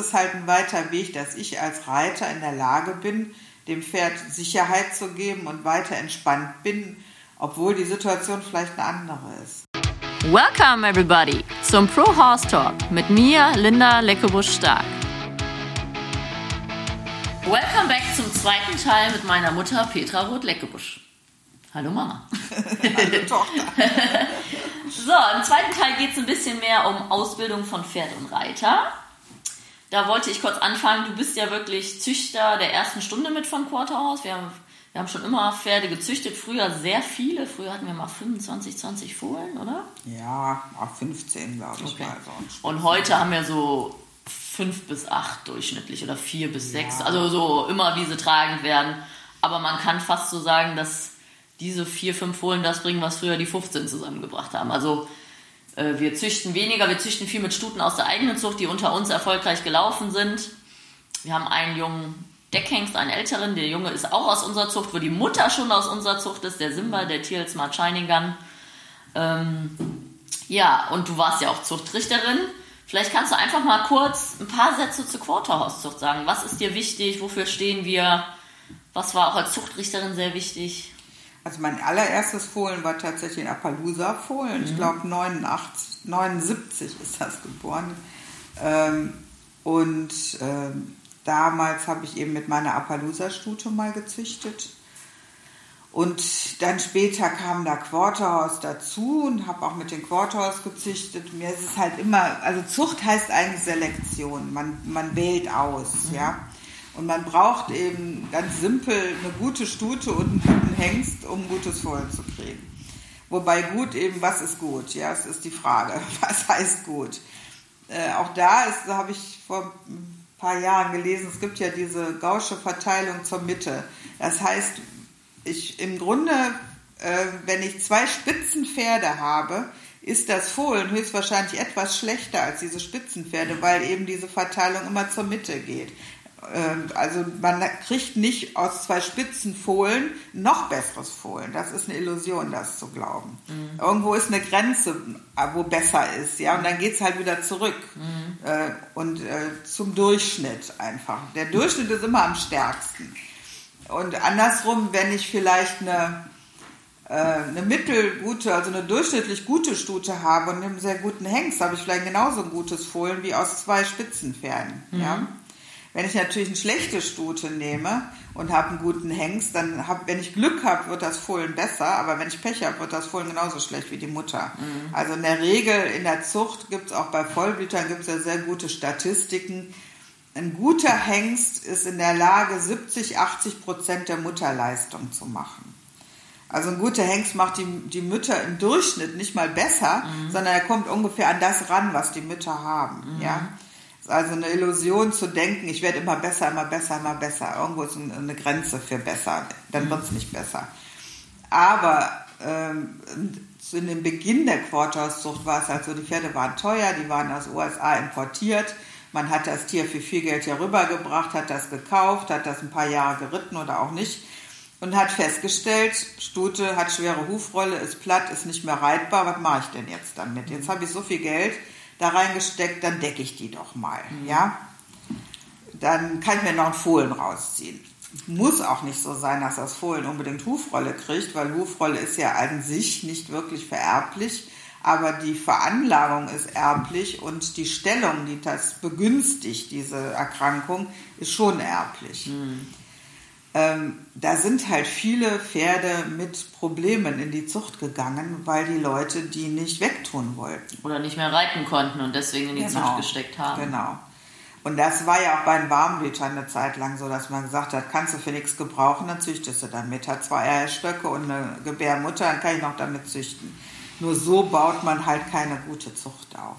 ist halt ein weiter Weg, dass ich als Reiter in der Lage bin, dem Pferd Sicherheit zu geben und weiter entspannt bin, obwohl die Situation vielleicht eine andere ist. Welcome everybody zum Pro Horse Talk mit mir, Linda Leckebusch-Stark. Welcome back zum zweiten Teil mit meiner Mutter Petra Roth-Leckebusch. Hallo Mama. Hallo Tochter. so, im zweiten Teil geht es ein bisschen mehr um Ausbildung von Pferd und Reiter. Da wollte ich kurz anfangen. Du bist ja wirklich Züchter der ersten Stunde mit von Quarterhaus. Wir haben, wir haben schon immer Pferde gezüchtet. Früher sehr viele. Früher hatten wir mal 25, 20 Fohlen, oder? Ja, auch 15, glaube ich. Okay. Mal so. Und heute haben wir so fünf bis acht durchschnittlich oder vier bis Ja. sechs. Also so immer, wie sie tragend werden. Aber man kann fast so sagen, dass diese vier, fünf Fohlen das bringen, was früher die 15 zusammengebracht haben. Also wir züchten weniger, wir züchten viel mit Stuten aus der eigenen Zucht, die unter uns erfolgreich gelaufen sind. Wir haben einen jungen Deckhengst, einen älteren. Der Junge ist auch aus unserer Zucht, wo die Mutter schon aus unserer Zucht ist, der Simba, der Teal Smart Shining Gun. Ähm, ja, und du warst ja auch Zuchtrichterin. Vielleicht kannst du einfach mal kurz ein paar Sätze zur Quarterhauszucht sagen. Was ist dir wichtig? Wofür stehen wir? Was war auch als Zuchtrichterin sehr wichtig? Also mein allererstes Fohlen war tatsächlich ein Appaloosa-Fohlen. Ich glaube 89, 79 ist das geboren. Ähm, und ähm, damals habe ich eben mit meiner Appaloosa-Stute mal gezüchtet. Und dann später kam da Quarterhaus dazu und habe auch mit den Quarterhaus gezüchtet. Mir ist es halt immer, also Zucht heißt eigentlich Selektion. Man, man wählt aus, ja. Und man braucht eben ganz simpel eine gute Stute und einen guten Hengst, um gutes Fohlen zu kriegen. Wobei gut eben, was ist gut? Ja, es ist die Frage, was heißt gut? Äh, auch da ist, da habe ich vor ein paar Jahren gelesen, es gibt ja diese gausche Verteilung zur Mitte. Das heißt, ich im Grunde, äh, wenn ich zwei Spitzenpferde habe, ist das Fohlen höchstwahrscheinlich etwas schlechter als diese Spitzenpferde, weil eben diese Verteilung immer zur Mitte geht. Ähm, Also man kriegt nicht aus zwei Spitzenfohlen noch besseres Fohlen. Das ist eine Illusion, das zu glauben. Irgendwo ist eine Grenze, äh, wo besser ist, ja, und dann geht es halt wieder zurück äh, und äh, zum Durchschnitt einfach. Der Durchschnitt ist immer am stärksten. Und andersrum, wenn ich vielleicht eine, äh, eine mittelgute, also eine durchschnittlich gute Stute habe und einen sehr guten Hengst, habe ich vielleicht genauso ein gutes Fohlen wie aus zwei Spitzenpferden. Ja? Wenn ich natürlich eine schlechte Stute nehme und habe einen guten Hengst, dann hab, wenn ich Glück habe, wird das Fohlen besser, aber wenn ich Pech habe, wird das Fohlen genauso schlecht wie die Mutter. Also in der Regel in der Zucht gibt es auch bei Vollblütern gibt es ja sehr gute Statistiken. Ein guter Hengst ist in der Lage, 70, 80 Prozent der Mutterleistung zu machen. Also ein guter Hengst macht die, die Mütter im Durchschnitt nicht mal besser, sondern er kommt ungefähr an das ran, was die Mütter haben. Ja? Also eine Illusion zu denken, ich werde immer besser, immer besser, immer besser. Irgendwo ist ein- eine Grenze für besser, dann wird es nicht besser. Aber ähm, zu dem Beginn der Quarterhauszucht war es halt so, die Pferde waren teuer, die waren aus USA importiert. Man hat das Tier für viel Geld hier rübergebracht, hat das gekauft, hat das ein paar Jahre geritten oder auch nicht und hat festgestellt, Stute hat schwere Hufrolle, ist platt, ist nicht mehr reitbar, was mache ich denn jetzt damit? Jetzt habe ich so viel Geld da reingesteckt, dann decke ich die doch mal, ja? Dann kann ich mir noch einen Fohlen rausziehen. Muss auch nicht so sein, dass das Fohlen unbedingt Hufrolle kriegt, weil Hufrolle ist ja an sich nicht wirklich vererblich, aber die Veranlagung ist erblich und die Stellung, die das begünstigt, diese Erkrankung, ist schon erblich. Ähm, da sind halt viele Pferde mit Problemen in die Zucht gegangen, weil die Leute die nicht wegtun wollten. Oder nicht mehr reiten konnten und deswegen in die Zucht gesteckt haben. Genau. Und das war ja auch bei den Warmblütern eine Zeit lang so, dass man gesagt hat, kannst du für nichts gebrauchen, dann züchtest du damit. Hat zwei Eierstöcke und eine Gebärmutter, dann kann ich noch damit züchten. Nur so baut man halt keine gute Zucht auf.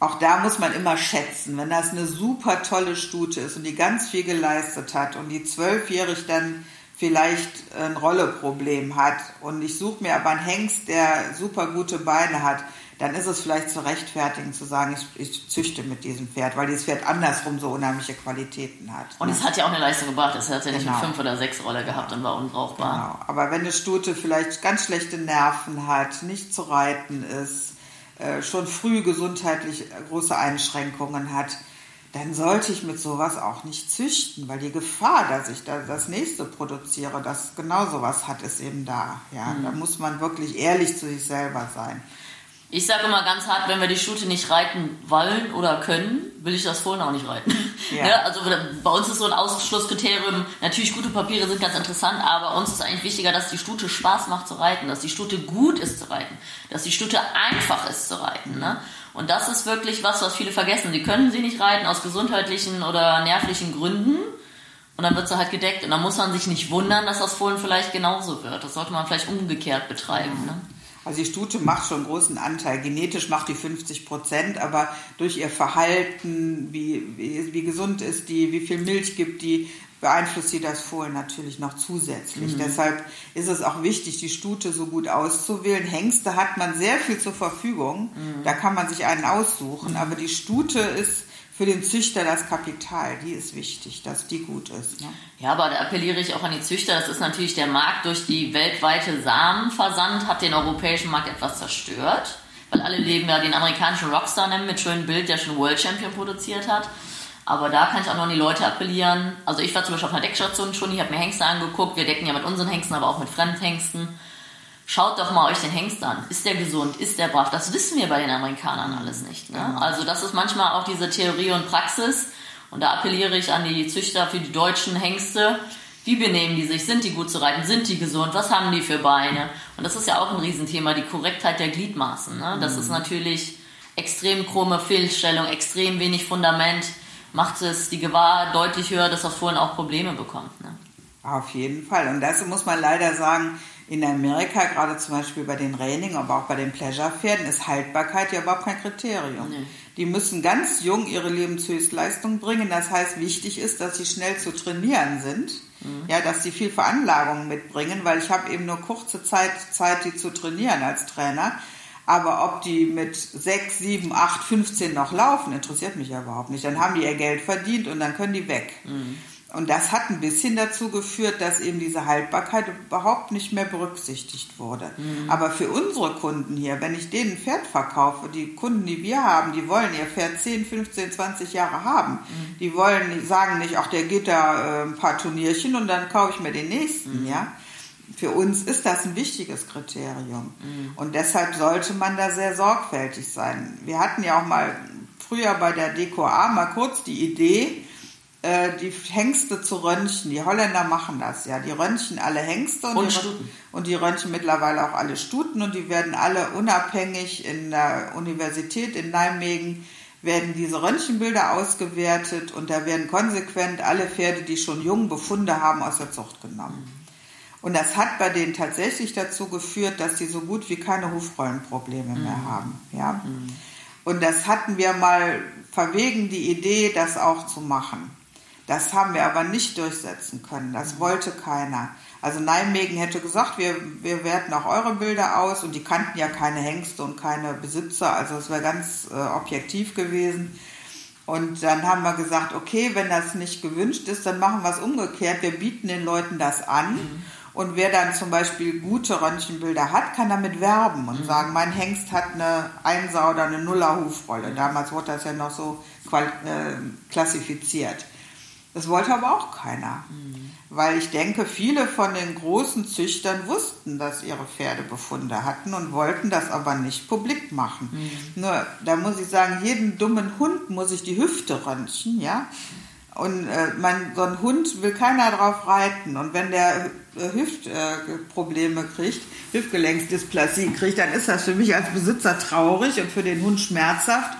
Auch da muss man immer schätzen, wenn das eine super tolle Stute ist und die ganz viel geleistet hat und die zwölfjährig dann vielleicht ein Rolleproblem hat und ich suche mir aber einen Hengst, der super gute Beine hat, dann ist es vielleicht zu rechtfertigen zu sagen, ich, ich züchte mit diesem Pferd, weil dieses Pferd andersrum so unheimliche Qualitäten hat. Und es hat ja auch eine Leistung gebracht. Es hat ja nicht Genau. eine 5 oder 6 Rolle gehabt und war unbrauchbar. Genau. Aber wenn eine Stute vielleicht ganz schlechte Nerven hat, nicht zu reiten ist, schon früh gesundheitlich große Einschränkungen hat, dann sollte ich mit sowas auch nicht züchten, weil die Gefahr, dass ich da das nächste produziere, das genau sowas hat, ist eben da. Ja, mhm. da muss man wirklich ehrlich zu sich selber sein. Ich sage immer ganz hart, wenn wir die Stute nicht reiten wollen oder können, will ich das Fohlen auch nicht reiten. Ja. ja. also bei uns ist so ein Ausschlusskriterium, natürlich gute Papiere sind ganz interessant, aber uns ist eigentlich wichtiger, dass die Stute Spaß macht zu reiten, dass die Stute gut ist zu reiten, dass die Stute einfach ist zu reiten. Ne? Und das ist wirklich was, was viele vergessen. Die können sie nicht reiten aus gesundheitlichen oder nervlichen Gründen. Und dann wird sie halt gedeckt. Und dann muss man sich nicht wundern, dass das Fohlen vielleicht genauso wird. Das sollte man vielleicht umgekehrt betreiben. Ne? Also die Stute macht schon einen großen Anteil. Genetisch macht die 50 Prozent, aber durch ihr Verhalten, wie, wie, wie, gesund ist die, wie viel Milch gibt die, beeinflusst sie das Fohlen natürlich noch zusätzlich. Mhm. Deshalb ist es auch wichtig, die Stute so gut auszuwählen. Hengste hat man sehr viel zur Verfügung. Mhm. Da kann man sich einen aussuchen. Aber die Stute ist für den Züchter das Kapital. Die ist wichtig, dass die gut ist. Ne? Ja, aber da appelliere ich auch an die Züchter. Das ist natürlich der Markt durch die weltweite Samenversand hat den europäischen Markt etwas zerstört. Weil alle leben ja den amerikanischen Rockstar nennen mit schönem Bild, der schon World Champion produziert hat. Aber da kann ich auch noch an die Leute appellieren. Also ich war zum Beispiel auf einer Deckstation schon, ich habe mir Hengste angeguckt. Wir decken ja mit unseren Hengsten, aber auch mit Fremdhengsten. Schaut doch mal euch den Hengst an. Ist der gesund? Ist der brav? Das wissen wir bei den Amerikanern alles nicht. Ne? Genau. Also das ist manchmal auch diese Theorie und Praxis. Und da appelliere ich an die Züchter für die deutschen Hengste. Wie benehmen die sich? Sind die gut zu reiten? Sind die gesund? Was haben die für Beine? Und das ist ja auch ein Riesenthema, die Korrektheit der Gliedmaßen. Ne? Das mhm. ist natürlich extrem krumme Fehlstellung, extrem wenig Fundament, macht es die Gewahr deutlich höher, dass das Fohlen auch Probleme bekommt. Ne? Auf jeden Fall. Und das muss man leider sagen, in Amerika, gerade zum Beispiel bei den Raining, aber auch bei den Pleasure-Pferden, ist Haltbarkeit ja überhaupt kein Kriterium. Nee. Die müssen ganz jung ihre Lebenshöchstleistung bringen. Das heißt, wichtig ist, dass sie schnell zu trainieren sind. Mhm. Ja, dass sie viel Veranlagung mitbringen, weil ich habe eben nur kurze Zeit, Zeit, die zu trainieren als Trainer. Aber ob die mit 6, 7, 8, 15 noch laufen, interessiert mich ja überhaupt nicht. Dann haben die ihr Geld verdient und dann können die weg. Mhm. Und das hat ein bisschen dazu geführt, dass eben diese Haltbarkeit überhaupt nicht mehr berücksichtigt wurde. Mhm. Aber für unsere Kunden hier, wenn ich denen ein Pferd verkaufe, die Kunden, die wir haben, die wollen ihr Pferd 10, 15, 20 Jahre haben. Mhm. Die wollen, sagen nicht, ach, der geht da äh, ein paar Turnierchen und dann kaufe ich mir den nächsten, mhm. ja. Für uns ist das ein wichtiges Kriterium. Mhm. Und deshalb sollte man da sehr sorgfältig sein. Wir hatten ja auch mal früher bei der DKA mal kurz die Idee, äh, die Hengste zu röntgen. Die Holländer machen das ja. Die röntgen alle Hengste und, und, die, Stuten. und die röntgen mittlerweile auch alle Stuten und die werden alle unabhängig in der Universität in Nijmegen werden diese Röntgenbilder ausgewertet und da werden konsequent alle Pferde, die schon jung Befunde haben, aus der Zucht genommen. Und das hat bei denen tatsächlich dazu geführt, dass sie so gut wie keine Hufrollenprobleme mhm. mehr haben. Ja? Mhm. Und das hatten wir mal verwegen, die Idee, das auch zu machen. Das haben wir aber nicht durchsetzen können. Das mhm. wollte keiner. Also Nijmegen hätte gesagt, wir, wir werten auch eure Bilder aus und die kannten ja keine Hengste und keine Besitzer. Also es wäre ganz äh, objektiv gewesen. Und dann haben wir gesagt, okay, wenn das nicht gewünscht ist, dann machen wir es umgekehrt. Wir bieten den Leuten das an. Mhm. Und wer dann zum Beispiel gute Röntgenbilder hat, kann damit werben und mhm. sagen, mein Hengst hat eine Einser- oder eine Nuller-Hufrolle. Mhm. Damals wurde das ja noch so äh, klassifiziert. Das wollte aber auch keiner. Mhm. Weil ich denke, viele von den großen Züchtern wussten, dass ihre Pferde Befunde hatten und wollten das aber nicht publik machen. Mhm. Nur, da muss ich sagen, jeden dummen Hund muss ich die Hüfte röntgen, ja. Und äh, man, so ein Hund will keiner drauf reiten. Und wenn der äh, Hüftprobleme äh, kriegt, Hüftgelenksdysplasie kriegt, dann ist das für mich als Besitzer traurig und für den Hund schmerzhaft.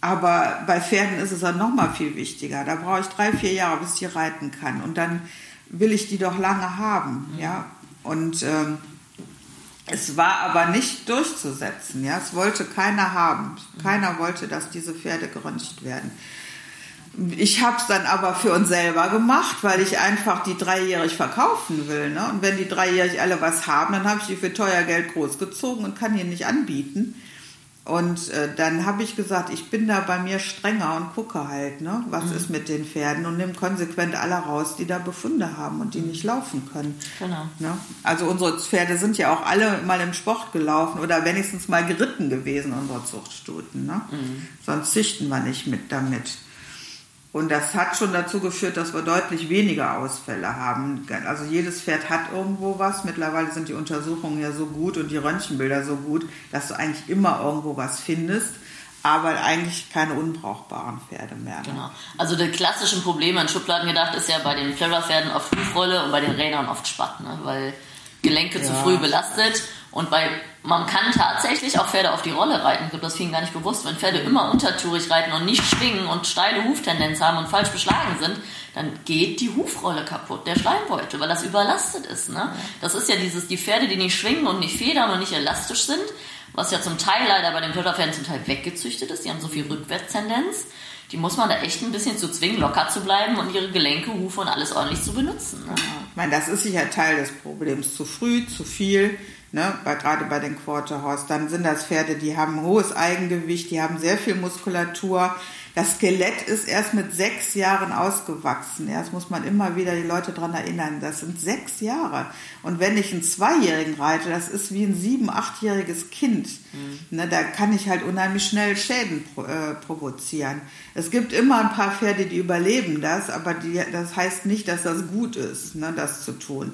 Aber bei Pferden ist es dann nochmal viel wichtiger. Da brauche ich drei, vier Jahre, bis ich die reiten kann. Und dann will ich die doch lange haben. Ja? Und ähm, es war aber nicht durchzusetzen. Ja? Es wollte keiner haben. Keiner wollte, dass diese Pferde geröntgt werden. Ich habe es dann aber für uns selber gemacht, weil ich einfach die dreijährig verkaufen will. Ne? Und wenn die dreijährig alle was haben, dann habe ich die für teuer Geld großgezogen und kann die nicht anbieten. Und äh, dann habe ich gesagt, ich bin da bei mir strenger und gucke halt, ne, was mhm. ist mit den Pferden und nehme konsequent alle raus, die da Befunde haben und die nicht laufen können. Genau. Ne? Also unsere Pferde sind ja auch alle mal im Sport gelaufen oder wenigstens mal geritten gewesen, unsere Zuchtstuten. Ne? Mhm. Sonst züchten wir nicht mit damit. Und das hat schon dazu geführt, dass wir deutlich weniger Ausfälle haben. Also jedes Pferd hat irgendwo was. Mittlerweile sind die Untersuchungen ja so gut und die Röntgenbilder so gut, dass du eigentlich immer irgendwo was findest. Aber eigentlich keine unbrauchbaren Pferde mehr. Ne? Genau. Also die klassischen Probleme in Schubladen gedacht ist ja bei den Pleasure-Pferden oft Hufrolle und bei den Rädern oft Spatt, ne? weil Gelenke ja. zu früh belastet und bei, man kann tatsächlich auch Pferde auf die Rolle reiten. Ich glaube, das vielen gar nicht bewusst. Wenn Pferde immer untertourig reiten und nicht schwingen und steile Huftendenz haben und falsch beschlagen sind, dann geht die Hufrolle kaputt, der Schleimbeutel, weil das überlastet ist. Ne? Das ist ja dieses, die Pferde, die nicht schwingen und nicht federn und nicht elastisch sind, was ja zum Teil leider bei den Plotterpferden zum Teil weggezüchtet ist. Die haben so viel Rückwärtstendenz. Die muss man da echt ein bisschen zu zwingen, locker zu bleiben und ihre Gelenke, Hufe und alles ordentlich zu benutzen. Ne? Ich meine, das ist sicher Teil des Problems. Zu früh, zu viel ne, bei, gerade bei den Quarterhorse. Dann sind das Pferde, die haben hohes Eigengewicht, die haben sehr viel Muskulatur. Das Skelett ist erst mit sechs Jahren ausgewachsen. Das muss man immer wieder die Leute daran erinnern. Das sind sechs Jahre. Und wenn ich einen Zweijährigen reite, das ist wie ein sieben-, achtjähriges Kind. Mhm. Ne, da kann ich halt unheimlich schnell Schäden äh, provozieren. Es gibt immer ein paar Pferde, die überleben das, aber die, das heißt nicht, dass das gut ist, ne, das zu tun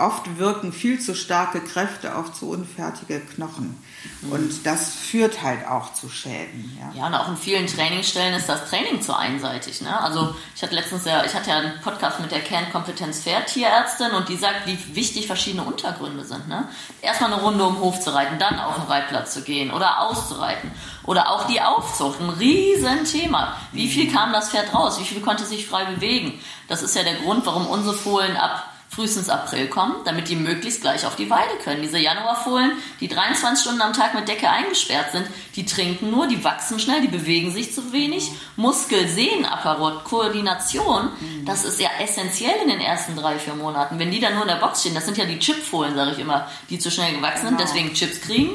oft wirken viel zu starke Kräfte auf zu unfertige Knochen. Mhm. Und das führt halt auch zu Schäden. Ja. ja, und auch in vielen Trainingsstellen ist das Training zu einseitig. Ne? Also ich hatte letztens ja, ich hatte ja einen Podcast mit der Kernkompetenz Pferdtierärztin und die sagt, wie wichtig verschiedene Untergründe sind. Ne? Erstmal eine Runde um den Hof zu reiten, dann auf den Reitplatz zu gehen oder auszureiten. Oder auch die Aufzucht, ein Riesenthema. Wie viel kam das Pferd raus? Wie viel konnte sich frei bewegen? Das ist ja der Grund, warum unsere Fohlen ab frühestens April kommen, damit die möglichst gleich auf die Weide können. Diese Januarfohlen, die 23 Stunden am Tag mit Decke eingesperrt sind, die trinken nur, die wachsen schnell, die bewegen sich zu wenig. Muskel, Sehnenapparat, Koordination, das ist ja essentiell in den ersten drei, vier Monaten. Wenn die dann nur in der Box stehen, das sind ja die Chipfohlen, sage ich immer, die zu schnell gewachsen sind, genau. deswegen Chips kriegen.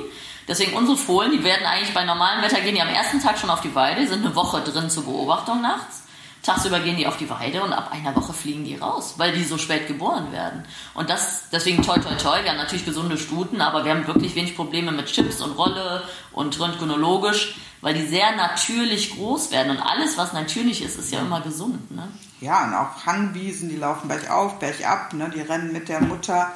Deswegen unsere Fohlen, die werden eigentlich bei normalem Wetter gehen die am ersten Tag schon auf die Weide, sind eine Woche drin zur Beobachtung nachts Tagsüber gehen die auf die Weide und ab einer Woche fliegen die raus, weil die so spät geboren werden. Und das, deswegen toi toi toi, wir haben natürlich gesunde Stuten, aber wir haben wirklich wenig Probleme mit Chips und Rolle und röntgenologisch, weil die sehr natürlich groß werden. Und alles, was natürlich ist, ist ja immer gesund. Ne? Ja, und auch Hangwiesen, die laufen bergauf, bergab, ne? die rennen mit der Mutter.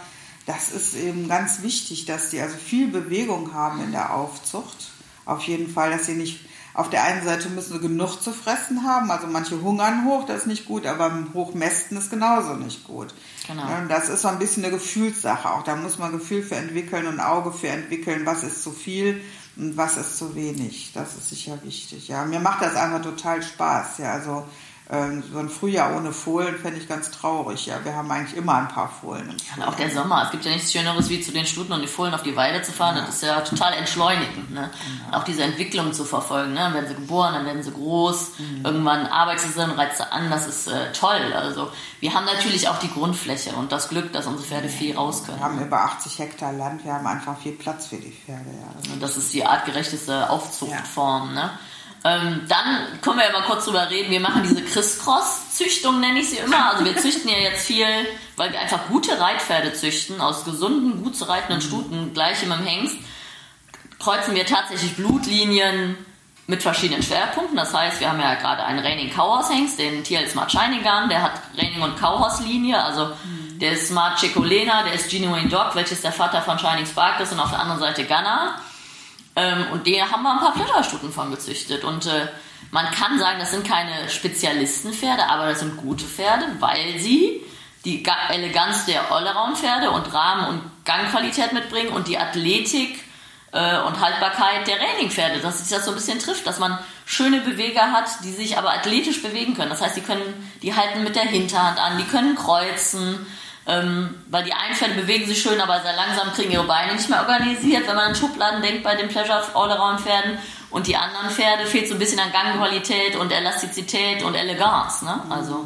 Das ist eben ganz wichtig, dass die also viel Bewegung haben in der Aufzucht. Auf jeden Fall, dass sie nicht auf der einen Seite müssen sie genug zu fressen haben, also manche hungern hoch, das ist nicht gut, aber Hochmästen ist genauso nicht gut. Genau. Das ist so ein bisschen eine Gefühlssache auch. Da muss man Gefühl für entwickeln und Auge für entwickeln, was ist zu viel und was ist zu wenig. Das ist sicher wichtig. Ja, mir macht das einfach total Spaß. Ja, also so ein Frühjahr ohne Fohlen fände ich ganz traurig. Ja, wir haben eigentlich immer ein paar Fohlen. Ja, auch der Sommer. Es gibt ja nichts Schöneres, wie zu den Stuten und die Fohlen auf die Weide zu fahren. Ja. Das ist ja total entschleunigend. Ne? Genau. Auch diese Entwicklung zu verfolgen. Ne? Dann werden sie geboren, dann werden sie groß. Mhm. Irgendwann arbeitet sie und reizt sie an. Das ist äh, toll. Also wir haben natürlich auch die Grundfläche und das Glück, dass unsere Pferde viel raus können. Wir haben über 80 Hektar Land. Wir haben einfach viel Platz für die Pferde. Ja. Und das ist die artgerechteste Aufzuchtform. Ne? Ähm, dann können wir ja mal kurz drüber reden. Wir machen diese Criss-Cross-Züchtung, nenne ich sie immer. Also wir züchten ja jetzt viel, weil wir einfach gute Reitpferde züchten, aus gesunden, gut zu reitenden Stuten, gleich im Hengst, kreuzen wir tatsächlich Blutlinien mit verschiedenen Schwerpunkten. Das heißt, wir haben ja gerade einen Raining Cowhorse Hengst, den TL Smart Shining Gun, der hat Raining und Cowhorse Linie, also der ist Smart Chicolena, der ist Genuine Dog, welches der Vater von Shining Spark ist und auf der anderen Seite Gunner. Ähm, und der haben wir ein paar Plüscherstuten von gezüchtet. Und äh, man kann sagen, das sind keine Spezialistenpferde, aber das sind gute Pferde, weil sie die Eleganz der Allround-Pferde und Rahmen- und Gangqualität mitbringen und die Athletik äh, und Haltbarkeit der Raining-Pferde, dass sich das so ein bisschen trifft, dass man schöne Beweger hat, die sich aber athletisch bewegen können. Das heißt, die können, die halten mit der Hinterhand an, die können kreuzen, ähm, weil die einen Pferde bewegen sich schön, aber sehr langsam kriegen ihre Beine nicht mehr organisiert, wenn man an Schubladen denkt bei den Pleasure All-Around Pferden. Und die anderen Pferde fehlt so ein bisschen an Gangqualität und Elastizität und Eleganz. Ne? Also.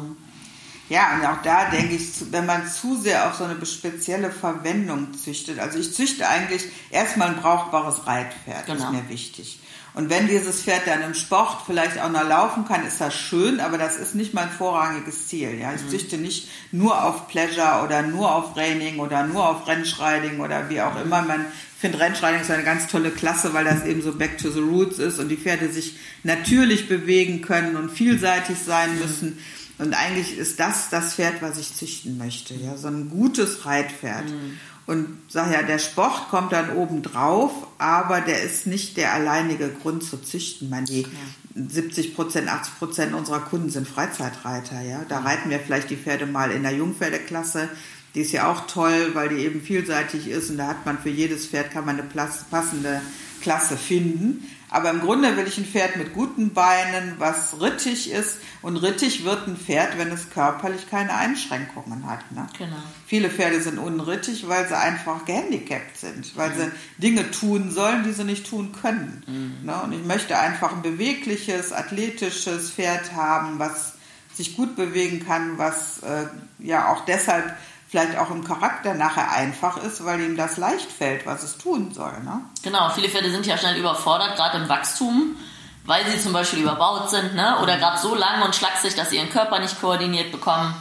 Ja, und auch da denke ich, wenn man zu sehr auf so eine spezielle Verwendung züchtet. Also ich züchte eigentlich erstmal ein brauchbares Reitpferd, genau. ist mir wichtig. Und wenn dieses Pferd dann im Sport vielleicht auch noch laufen kann, ist das schön, aber das ist nicht mein vorrangiges Ziel. Ja, ich mhm. züchte nicht nur auf Pleasure oder nur auf Training oder nur auf Rennschreiding oder wie auch immer. Man finde Rennschreiding ist eine ganz tolle Klasse, weil das eben so back to the roots ist und die Pferde sich natürlich bewegen können und vielseitig sein mhm. müssen. Und eigentlich ist das das Pferd, was ich züchten möchte. Ja, so ein gutes Reitpferd. Mhm. Und sag ja, der Sport kommt dann oben drauf, aber der ist nicht der alleinige Grund zu züchten. Man, die ja. 70 Prozent, 80 Prozent unserer Kunden sind Freizeitreiter. Ja, da reiten wir vielleicht die Pferde mal in der Jungpferdeklasse. Die ist ja auch toll, weil die eben vielseitig ist und da hat man für jedes Pferd kann man eine passende Klasse finden. Aber im Grunde will ich ein Pferd mit guten Beinen, was rittig ist. Und rittig wird ein Pferd, wenn es körperlich keine Einschränkungen hat. Ne? Genau. Viele Pferde sind unrittig, weil sie einfach gehandicapt sind, weil mhm. sie Dinge tun sollen, die sie nicht tun können. Mhm. Ne? Und ich möchte einfach ein bewegliches, athletisches Pferd haben, was sich gut bewegen kann, was äh, ja auch deshalb vielleicht auch im Charakter nachher einfach ist, weil ihm das leicht fällt, was es tun soll. Ne? Genau, viele Pferde sind ja schnell überfordert, gerade im Wachstum, weil sie zum Beispiel überbaut sind ne? oder gerade so lang und schlaksig, dass sie ihren Körper nicht koordiniert bekommen.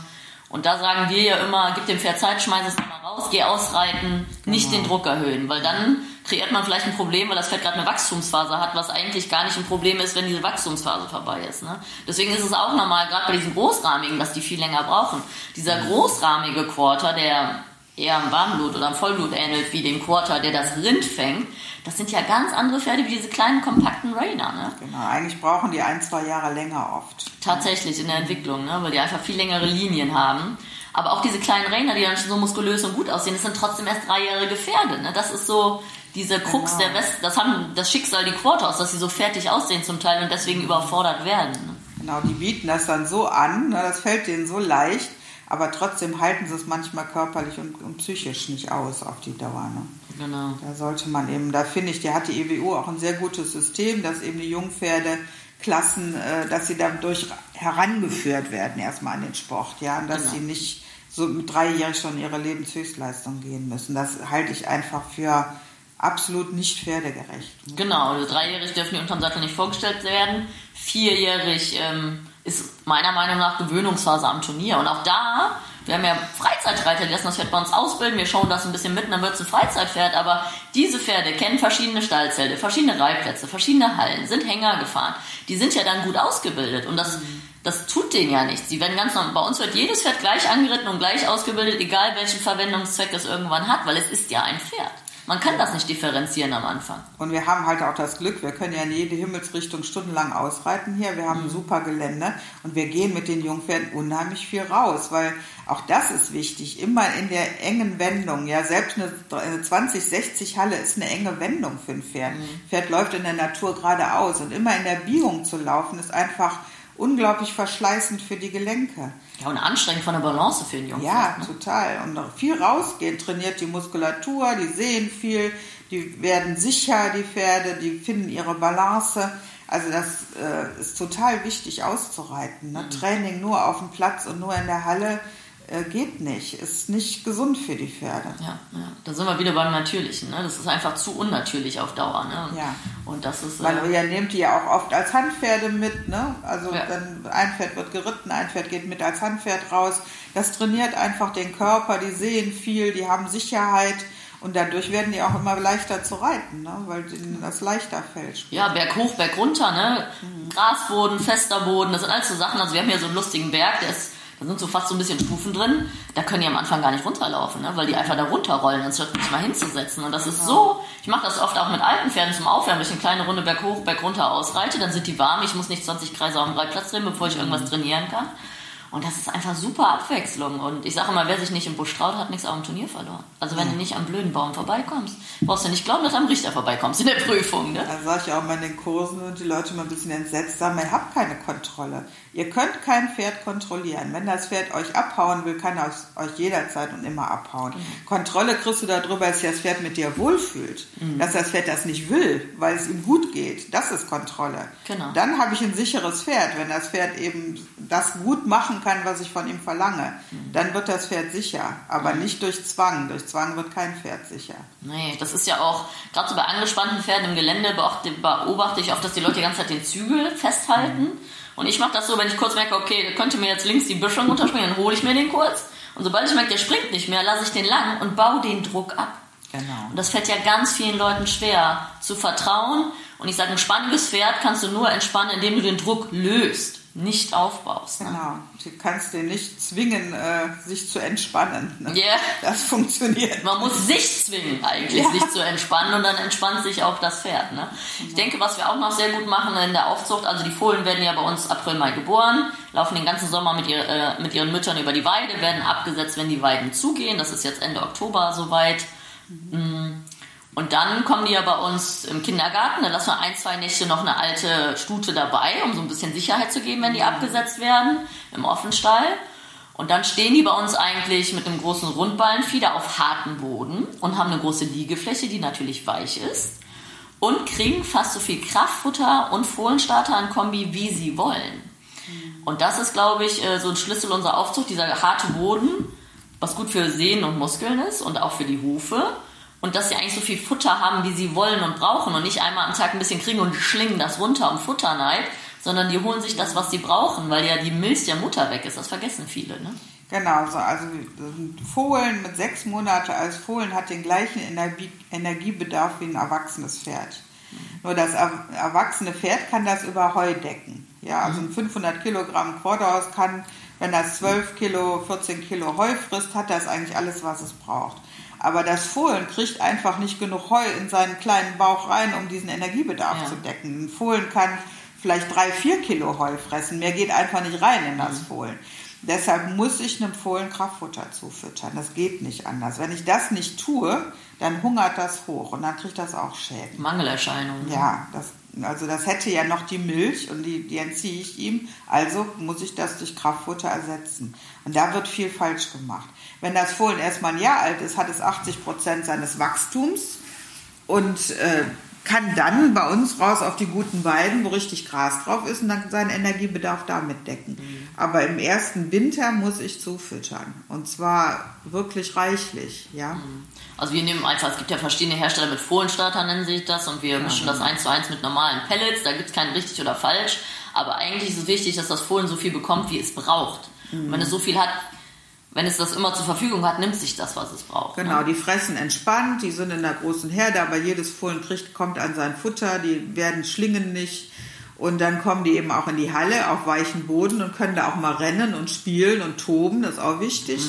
Und da sagen wir ja immer, gib dem Pferd Zeit, schmeiß es mal raus, geh ausreiten, nicht genau. den Druck erhöhen, weil dann kreiert man vielleicht ein Problem, weil das Pferd gerade eine Wachstumsphase hat, was eigentlich gar nicht ein Problem ist, wenn diese Wachstumsphase vorbei ist. Ne? Deswegen ist es auch normal, gerade bei diesen Großrahmigen, dass die viel länger brauchen. Dieser großrahmige Quarter, der eher am Warmblut oder am Vollblut ähnelt wie dem Quarter, der das Rind fängt, das sind ja ganz andere Pferde wie diese kleinen kompakten Rainer. Ne? Genau, eigentlich brauchen die ein, zwei Jahre länger oft. Tatsächlich in der Entwicklung, ne? weil die einfach viel längere Linien haben. Aber auch diese kleinen Rainer, die dann schon so muskulös und gut aussehen, das sind trotzdem erst dreijährige Pferde. Ne? Das ist so, diese Krux genau. der West, das haben das Schicksal die Quarters, dass sie so fertig aussehen zum Teil und deswegen überfordert werden. Genau, die bieten das dann so an, ne, das fällt denen so leicht, aber trotzdem halten sie es manchmal körperlich und, und psychisch nicht aus auf die Dauer. Ne? Genau. Da sollte man eben, da finde ich, der hat die EWU auch ein sehr gutes System, dass eben die Jungpferde Klassen, äh, dass sie dadurch herangeführt werden erstmal an den Sport, ja, und dass genau. sie nicht so mit dreijährig schon ihre Lebenshöchstleistung gehen müssen. Das halte ich einfach für absolut nicht pferdegerecht. Genau, also dreijährig dürfen die unterm Sattel nicht vorgestellt werden. Vierjährig ähm, ist meiner Meinung nach Gewöhnungsphase am Turnier. Und auch da, wir haben ja Freizeitreiter, die lassen das Pferd bei uns ausbilden, wir schauen das ein bisschen mit, dann wird es ein Freizeitpferd. Aber diese Pferde kennen verschiedene Stallzelte, verschiedene Reitplätze, verschiedene Hallen, sind Hänger gefahren. Die sind ja dann gut ausgebildet. Und das, das tut denen ja nichts. Sie werden ganz normal, bei uns wird jedes Pferd gleich angeritten und gleich ausgebildet, egal welchen Verwendungszweck es irgendwann hat, weil es ist ja ein Pferd. Man kann das nicht differenzieren am Anfang. Und wir haben halt auch das Glück, wir können ja in jede Himmelsrichtung stundenlang ausreiten hier. Wir haben mhm. ein super Gelände und wir gehen mit den Jungpferden unheimlich viel raus, weil auch das ist wichtig. Immer in der engen Wendung. Ja, selbst eine 20, 60 Halle ist eine enge Wendung für ein Pferd. Mhm. Pferd läuft in der Natur geradeaus und immer in der Biegung zu laufen ist einfach unglaublich verschleißend für die Gelenke. Ja, und anstrengend von der Balance für den Jungen. Ja, ne? total. Und viel rausgehen, trainiert die Muskulatur, die sehen viel, die werden sicher, die Pferde, die finden ihre Balance. Also das äh, ist total wichtig auszureiten. Ne? Mhm. Training nur auf dem Platz und nur in der Halle äh, geht nicht, ist nicht gesund für die Pferde. Ja, ja. da sind wir wieder beim Natürlichen. Ne? Das ist einfach zu unnatürlich auf Dauer. Ne? Und, ja. Und das ist. Weil ihr nehmt die ja auch oft als Handpferde mit. Ne? Also ja. dann ein Pferd wird geritten, ein Pferd geht mit als Handpferd raus. Das trainiert einfach den Körper. Die sehen viel, die haben Sicherheit. Und dadurch werden die auch immer leichter zu reiten, ne? weil ihnen das leichter fällt. Ja, Berg hoch, Berg runter, ne? Mhm. Grasboden, fester Boden, das sind alles so Sachen. Also wir haben hier so einen lustigen Berg, der ist da sind so fast so ein bisschen Stufen drin. Da können die am Anfang gar nicht runterlaufen, ne? weil die einfach da runterrollen, anstatt sich mal hinzusetzen. Und das ist so, ich mache das oft auch mit alten Pferden zum Aufwärmen, wenn ich eine kleine Runde berg hoch, berg runter ausreite, dann sind die warm, ich muss nicht 20 Kreise auf dem Reitplatz drehen, bevor ich irgendwas trainieren kann. Und das ist einfach super Abwechslung. Und ich sage immer, wer sich nicht im Busch traut, hat nichts auf dem Turnier verloren. Also wenn du nicht am blöden Baum vorbeikommst, brauchst du nicht glauben, dass du am Richter vorbeikommst in der Prüfung. Ne? Da sage ich auch mal in den Kursen und die Leute mal ein bisschen entsetzt sagen, ihr habt keine Kontrolle. Ihr könnt kein Pferd kontrollieren. Wenn das Pferd euch abhauen will, kann es euch jederzeit und immer abhauen. Mhm. Kontrolle kriegst du darüber, dass das Pferd mit dir wohlfühlt. Mhm. Dass das Pferd das nicht will, weil es ihm gut geht. Das ist Kontrolle. Genau. Dann habe ich ein sicheres Pferd. Wenn das Pferd eben das gut machen kann, was ich von ihm verlange, dann wird das Pferd sicher. Aber nicht durch Zwang. Durch Zwang wird kein Pferd sicher. Nee, das ist ja auch, gerade so bei angespannten Pferden im Gelände beobachte, beobachte ich oft, dass die Leute die ganze Zeit den Zügel festhalten. Und ich mache das so, wenn ich kurz merke, okay, könnte mir jetzt links die Böschung runterspringen, dann hole ich mir den kurz. Und sobald ich merke, der springt nicht mehr, lasse ich den lang und baue den Druck ab. Genau. Und das fällt ja ganz vielen Leuten schwer, zu vertrauen. Und ich sage, ein spannendes Pferd kannst du nur entspannen, indem du den Druck löst, nicht aufbaust. Ne? Genau. Du kannst den nicht zwingen, äh, sich zu entspannen. Ne? Yeah. Das funktioniert. Man muss sich zwingen, eigentlich, Ja. sich zu entspannen und dann entspannt sich auch das Pferd. Ne? Ich denke, was wir auch noch sehr gut machen in der Aufzucht, also die Fohlen werden ja bei uns April, Mai geboren, laufen den ganzen Sommer mit, ihr, äh, mit ihren Müttern über die Weide, werden abgesetzt, wenn die Weiden zugehen. Das ist jetzt Ende Oktober soweit. Mm. Und dann kommen die ja bei uns im Kindergarten. Dann lassen wir ein, zwei Nächte noch eine alte Stute dabei, um so ein bisschen Sicherheit zu geben, wenn die abgesetzt werden im Offenstall. Und dann stehen die bei uns eigentlich mit einem großen Rundballenfieder auf hartem Boden und haben eine große Liegefläche, die natürlich weich ist. Und kriegen fast so viel Kraftfutter und Fohlenstarter an Kombi, wie sie wollen. Und das ist, glaube ich, äh, so ein Schlüssel unserer Aufzucht, dieser harte Boden, was gut für Sehnen und Muskeln ist und auch für die Hufe. Und dass sie eigentlich so viel Futter haben, wie sie wollen und brauchen und nicht einmal am Tag ein bisschen kriegen und schlingen das runter um Futterneid, sondern die holen sich das, was sie brauchen, weil ja die Milch der Mutter weg ist. Das vergessen viele. Ne? Genau, so, also ein Fohlen mit sechs Monate als Fohlen hat den gleichen Energie, Energiebedarf wie ein erwachsenes Pferd. Nur das er- erwachsene Pferd kann das über Heu decken. Ja, also ein 500 Kilogramm Quarterhaus kann, wenn das 12 Kilo, 14 Kilo Heu frisst, hat das eigentlich alles, was es braucht. Aber das Fohlen kriegt einfach nicht genug Heu in seinen kleinen Bauch rein, um diesen Energiebedarf Ja. zu decken. Ein Fohlen kann vielleicht drei, vier Kilo Heu fressen. Mehr geht einfach nicht rein in das Fohlen. Deshalb muss ich einem Fohlen Kraftfutter zufüttern. Das geht nicht anders. Wenn ich das nicht tue, dann hungert das hoch und dann kriegt das auch Schäden. Mangelerscheinungen. Ja, das, also das hätte ja noch die Milch und die, die entziehe ich ihm. Also muss ich das durch Kraftfutter ersetzen. Und da wird viel falsch gemacht. Wenn das Fohlen erstmal ein Jahr alt ist, hat es 80 Prozent seines Wachstums und äh, kann dann bei uns raus auf die guten Weiden, wo richtig Gras drauf ist und dann seinen Energiebedarf damit decken. Aber im ersten Winter muss ich zufüttern und zwar wirklich reichlich, ja. Also wir nehmen einfach, es gibt ja verschiedene Hersteller mit Fohlenstarter, nennen sich das, und wir mischen das eins zu eins mit normalen Pellets. Da gibt es kein richtig oder falsch. Aber eigentlich ist es wichtig, dass das Fohlen so viel bekommt, wie es braucht. Und wenn es so viel hat, wenn es das immer zur Verfügung hat, nimmt sich das, was es braucht. Ne? Genau, die fressen entspannt, die sind in der großen Herde, aber jedes Fohlen kriegt, kommt an sein Futter, die werden schlingen nicht. Und dann kommen die eben auch in die Halle auf weichen Boden und können da auch mal rennen und spielen und toben, das ist auch wichtig,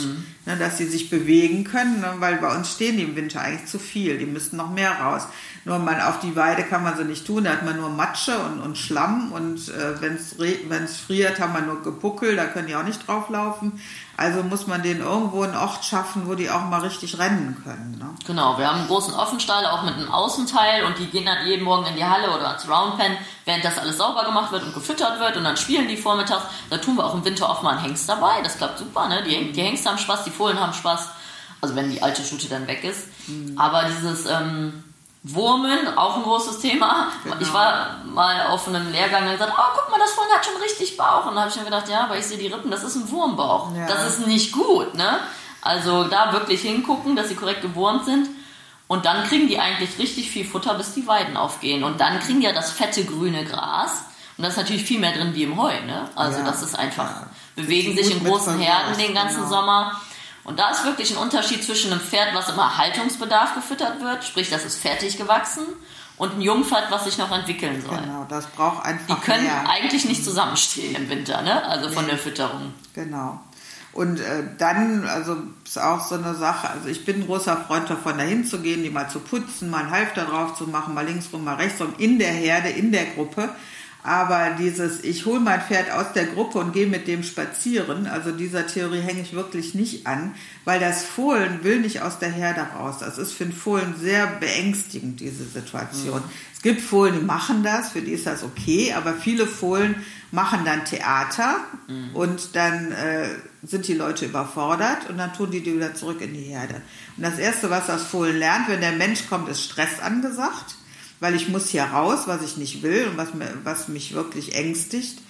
ne, dass sie sich bewegen können, ne, weil bei uns stehen die im Winter eigentlich zu viel, die müssten noch mehr raus. Nur man auf die Weide kann man sie nicht tun, da hat man nur Matsche und, und Schlamm und äh, wenn es friert, haben wir nur Gepuckel, da können die auch nicht drauflaufen. Also muss man denen irgendwo einen Ort schaffen, wo die auch mal richtig rennen können. Ne? Genau, wir haben einen großen Offenstall, auch mit einem Außenteil und die gehen dann jeden Morgen in die Halle oder ans Roundpen, während das alles sauber gemacht wird und gefüttert wird und dann spielen die vormittags. Da tun wir auch im Winter oft mal einen Hengst dabei, das klappt super, ne? Die, die Hengste haben Spaß, die Fohlen haben Spaß, also wenn die alte Stute dann weg ist. Aber dieses ähm, Wurmen, auch ein großes Thema. Genau. Ich war mal auf einem Lehrgang und gesagt, oh, guck mal, das Fohlen hat schon richtig Bauch. Und da habe ich mir gedacht, ja, aber ich sehe die Rippen, das ist ein Wurmbauch. Ja. Das ist nicht gut, ne? Also da wirklich hingucken, dass sie korrekt gewurmt sind. Und dann kriegen die eigentlich richtig viel Futter, bis die Weiden aufgehen. Und dann kriegen die ja das fette grüne Gras. Und da ist natürlich viel mehr drin wie im Heu, ne? Also Ja, das ist einfach, ja. bewegen sich in großen Herden den ganzen genau. Sommer. Und da ist wirklich ein Unterschied zwischen einem Pferd, was immer Haltungsbedarf gefüttert wird, sprich, das ist fertig gewachsen, und ein Jungpferd, was sich noch entwickeln soll. Genau, das braucht einfach Die können mehr. eigentlich nicht zusammenstehen im Winter, ne? Also von der Fütterung. Genau. Und äh, dann, also ist auch so eine Sache, also ich bin ein großer Freund davon, dahin zu gehen, die mal zu putzen, mal einen Halfter drauf zu machen, mal links rum, mal rechts rum, in der Herde, in der Gruppe. Aber dieses, ich hole mein Pferd aus der Gruppe und gehe mit dem spazieren, also dieser Theorie hänge ich wirklich nicht an, weil das Fohlen will nicht aus der Herde raus. Das ist für ein Fohlen sehr beängstigend, diese Situation. Es gibt Fohlen, die machen das, für die ist das okay, aber viele Fohlen machen dann Theater und dann äh, sind die Leute überfordert und dann tun die die wieder zurück in die Herde. Und das Erste, was das Fohlen lernt, wenn der Mensch kommt, ist Stress angesagt, weil ich muss hier raus, was ich nicht will und was, mir, was mich wirklich ängstigt.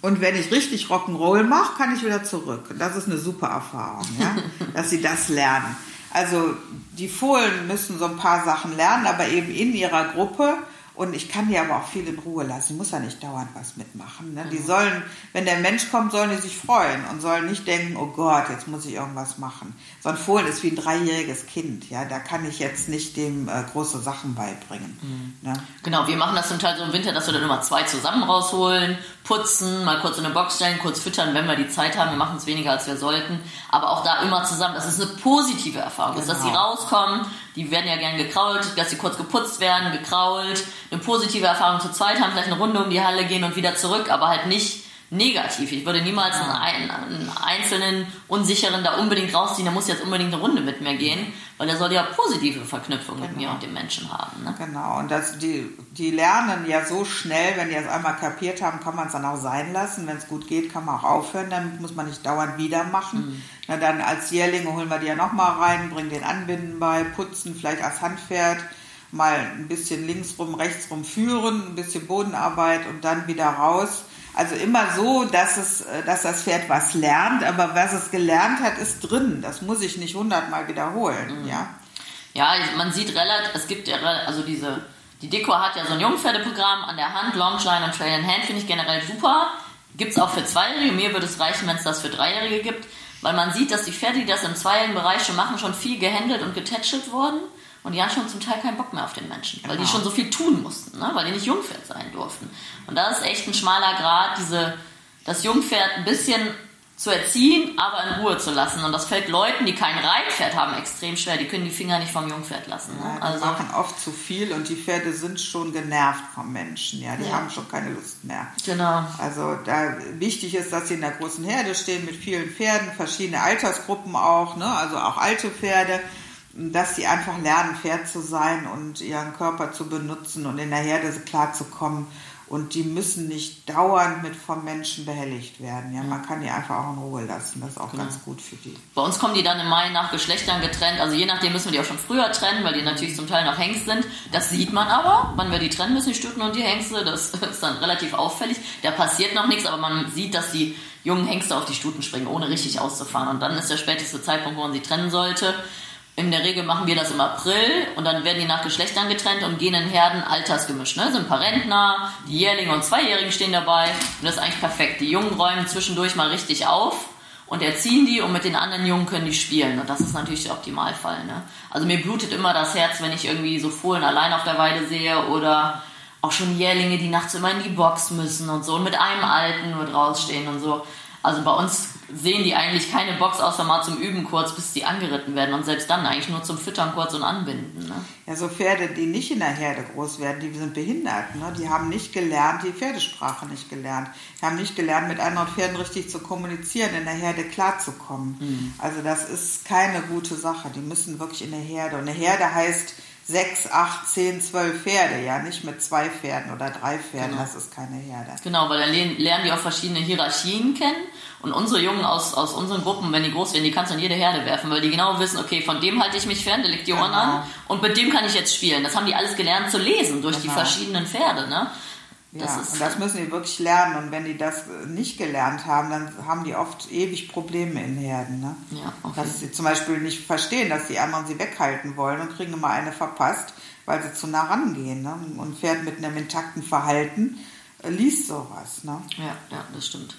Und wenn ich richtig Rock'n'Roll mache, kann ich wieder zurück. Das ist eine super Erfahrung, ja? dass sie das lernen. Also die Fohlen müssen so ein paar Sachen lernen, aber eben in ihrer Gruppe und ich kann die aber auch viel in Ruhe lassen. Muss ja nicht dauernd was mitmachen. Ne? Die mhm. sollen, wenn der Mensch kommt, sollen die sich freuen und sollen nicht denken, oh Gott, jetzt muss ich irgendwas machen. So ein Fohlen ist wie ein dreijähriges Kind. Ja, da kann ich jetzt nicht dem äh, große Sachen beibringen. Mhm. Ne? Genau, wir machen das zum Teil so im Winter, dass wir dann immer zwei zusammen rausholen, putzen, mal kurz in eine Box stellen, kurz füttern, wenn wir die Zeit haben. Wir machen es weniger, als wir sollten. Aber auch da immer zusammen. Das ist eine positive Erfahrung. Genau. Dass sie rauskommen, die werden ja gern gekrault, dass sie kurz geputzt werden, gekrault, eine positive Erfahrung zu zweit haben, vielleicht eine Runde um die Halle gehen und wieder zurück, aber halt nicht negativ. Ich würde niemals einen, einen, einzelnen Unsicheren da unbedingt rausziehen, der muss jetzt unbedingt eine Runde mit mir gehen, weil der soll ja positive Verknüpfung genau. mit mir und dem Menschen haben. Ne? Genau, und das, die, die lernen ja so schnell, wenn die es einmal kapiert haben, kann man es dann auch sein lassen. Wenn es gut geht, kann man auch aufhören, damit muss man nicht dauernd wieder machen. Mhm. Na dann als Jährlinge holen wir die ja nochmal rein, bringen den Anbinden bei, putzen, vielleicht als Handpferd mal ein bisschen linksrum, rechtsrum führen, ein bisschen Bodenarbeit und dann wieder raus also immer so, dass, es, äh, dass das Pferd was lernt, aber was es gelernt hat, ist drin. Das muss ich nicht hundertmal wiederholen. Mhm. Ja? ja, man sieht relativ, es gibt ja, also diese, die Deko hat ja so ein Jungpferdeprogramm an der Hand, Longline und Trail in Hand finde ich generell super. Gibt es auch für Zweijährige. Mir würde es reichen, wenn es das für Dreijährige gibt, weil man sieht, dass die Pferde, die das im zweijährigen Bereich schon machen, schon viel gehandelt und getätschelt wurden. Und die haben schon zum Teil keinen Bock mehr auf den Menschen, weil genau. die schon so viel tun mussten, ne? weil die nicht Jungpferd sein durften. Und da ist echt ein schmaler Grad, diese, das Jungpferd ein bisschen zu erziehen, aber in Ruhe zu lassen. Und das fällt Leuten, die kein Reitpferd haben, extrem schwer. Die können die Finger nicht vom Jungpferd lassen. Ne? Ja, die also, machen oft zu viel und die Pferde sind schon genervt vom Menschen. Ja, die ja. haben schon keine Lust mehr. Genau. Also da wichtig ist, dass sie in der großen Herde stehen mit vielen Pferden, verschiedene Altersgruppen auch, ne? also auch alte Pferde dass sie einfach lernen, fair zu sein und ihren Körper zu benutzen und in der Herde klarzukommen. Und die müssen nicht dauernd mit vom Menschen behelligt werden. Ja, man kann die einfach auch in Ruhe lassen. Das ist auch genau. ganz gut für die. Bei uns kommen die dann im Mai nach Geschlechtern getrennt. Also je nachdem müssen wir die auch schon früher trennen, weil die natürlich zum Teil noch Hengst sind. Das sieht man aber, wann wir die trennen müssen, die Stücken und die Hengste. Das ist dann relativ auffällig. Da passiert noch nichts, aber man sieht, dass die jungen Hengste auf die Stuten springen, ohne richtig auszufahren. Und dann ist der späteste Zeitpunkt, wo man sie trennen sollte. In der Regel machen wir das im April und dann werden die nach Geschlechtern getrennt und gehen in Herden altersgemischt. Ne? Sind ein paar Rentner, die Jährlinge und Zweijährigen stehen dabei und das ist eigentlich perfekt. Die Jungen räumen zwischendurch mal richtig auf und erziehen die und mit den anderen Jungen können die spielen. Und das ist natürlich der Optimalfall. Ne? Also mir blutet immer das Herz, wenn ich irgendwie so Fohlen allein auf der Weide sehe oder auch schon Jährlinge, die nachts immer in die Box müssen und so und mit einem Alten nur draußen stehen und so. Also bei uns sehen die eigentlich keine Box außer mal zum Üben kurz, bis die angeritten werden und selbst dann eigentlich nur zum Füttern kurz und Anbinden. Ne? Ja, so Pferde, die nicht in der Herde groß werden, die sind behindert. Ne? Die haben nicht gelernt, die Pferdesprache nicht gelernt. Die haben nicht gelernt, mit anderen Pferden richtig zu kommunizieren, in der Herde klarzukommen. Mhm. Also das ist keine gute Sache. Die müssen wirklich in der Herde. Und eine Herde heißt sechs, acht, zehn, zwölf Pferde, ja, nicht mit zwei Pferden oder drei Pferden, genau. das ist keine Herde. Genau, weil dann lernen die auch verschiedene Hierarchien kennen und unsere Jungen aus, aus unseren Gruppen, wenn die groß werden, die kannst du in jede Herde werfen, weil die genau wissen, okay, von dem halte ich mich fern, der legt die Ohren genau. an und mit dem kann ich jetzt spielen. Das haben die alles gelernt zu lesen durch genau. die verschiedenen Pferde, ne? Das ja, und das müssen die wirklich lernen. Und wenn die das nicht gelernt haben, dann haben die oft ewig Probleme in Herden. Ne? Ja, okay. Dass sie zum Beispiel nicht verstehen, dass die anderen sie weghalten wollen und kriegen immer eine verpasst, weil sie zu nah rangehen. Ne? Und Pferd mit einem intakten Verhalten äh, liest sowas. Ne? Ja, ja, das stimmt.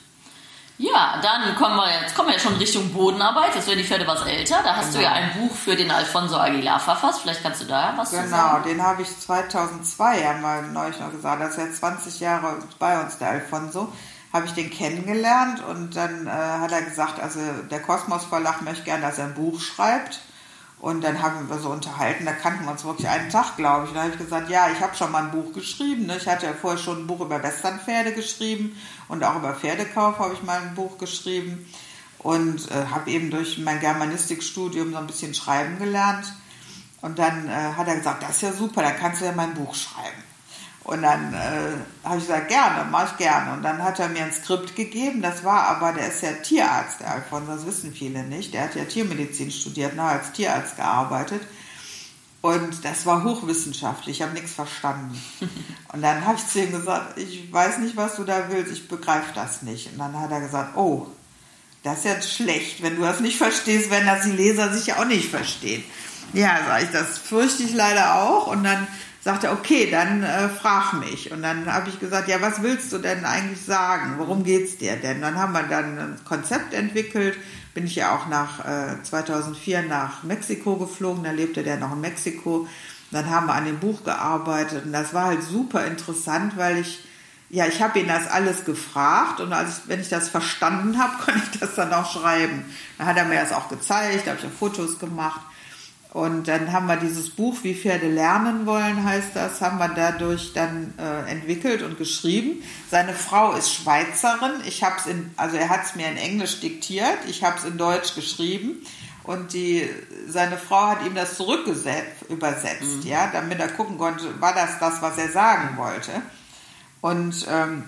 Ja, dann kommen wir jetzt kommen wir ja schon Richtung Bodenarbeit. Jetzt werden die Pferde was älter. Da hast genau. du ja genau. ein Buch für den Alfonso Aguilar verfasst. Vielleicht kannst du da was genau, sagen. Genau, den habe ich 2002 ja mal neulich noch gesagt. Das ist ja 20 Jahre bei uns, der Alfonso. Habe ich den kennengelernt und dann äh, hat er gesagt, also der Kosmos Verlag möchte gerne, dass er ein Buch schreibt. Und dann haben wir so unterhalten, da kannten wir uns wirklich einen Tag, glaube ich. Und da habe ich gesagt, ja, ich habe schon mal ein Buch geschrieben. Ne? Ich hatte ja vorher schon ein Buch über Westernpferde geschrieben und auch über Pferdekauf habe ich mal ein Buch geschrieben. Und äh, habe eben durch mein Germanistikstudium so ein bisschen schreiben gelernt. Und dann äh, hat er gesagt, das ist ja super, da kannst du ja mein Buch schreiben. Und dann äh, habe ich gesagt, gerne, mache ich gerne. Und dann hat er mir ein Skript gegeben, das war aber, der ist ja Tierarzt, der Alfons, das wissen viele nicht. Der hat ja Tiermedizin studiert, noch als Tierarzt gearbeitet. Und das war hochwissenschaftlich, ich habe nichts verstanden. Und dann habe ich zu ihm gesagt, ich weiß nicht, was du da willst, ich begreife das nicht. Und dann hat er gesagt, oh, das ist jetzt schlecht, wenn du das nicht verstehst, wenn das die Leser sich auch nicht verstehen. Ja, sage ich, das fürchte ich leider auch. Und dann sagte okay, dann äh, frag mich. Und dann habe ich gesagt, ja, was willst du denn eigentlich sagen? Worum geht's dir denn? Dann haben wir dann ein Konzept entwickelt. Bin ich ja auch nach äh, 2004 nach Mexiko geflogen. Da lebte der noch in Mexiko. Dann haben wir an dem Buch gearbeitet. Und das war halt super interessant, weil ich ja, ich habe ihn das alles gefragt und als wenn ich das verstanden habe, konnte ich das dann auch schreiben. Dann hat er mir das auch gezeigt, habe ich auch Fotos gemacht. Und dann haben wir dieses Buch, wie Pferde lernen wollen, heißt das, haben wir dadurch dann äh, entwickelt und geschrieben. Seine Frau ist Schweizerin. Ich habe es in, also er hat es mir in Englisch diktiert. Ich habe es in Deutsch geschrieben. Und die, seine Frau hat ihm das zurückgesetzt, übersetzt, mhm. ja, damit er gucken konnte, war das das, was er sagen wollte. Und ähm,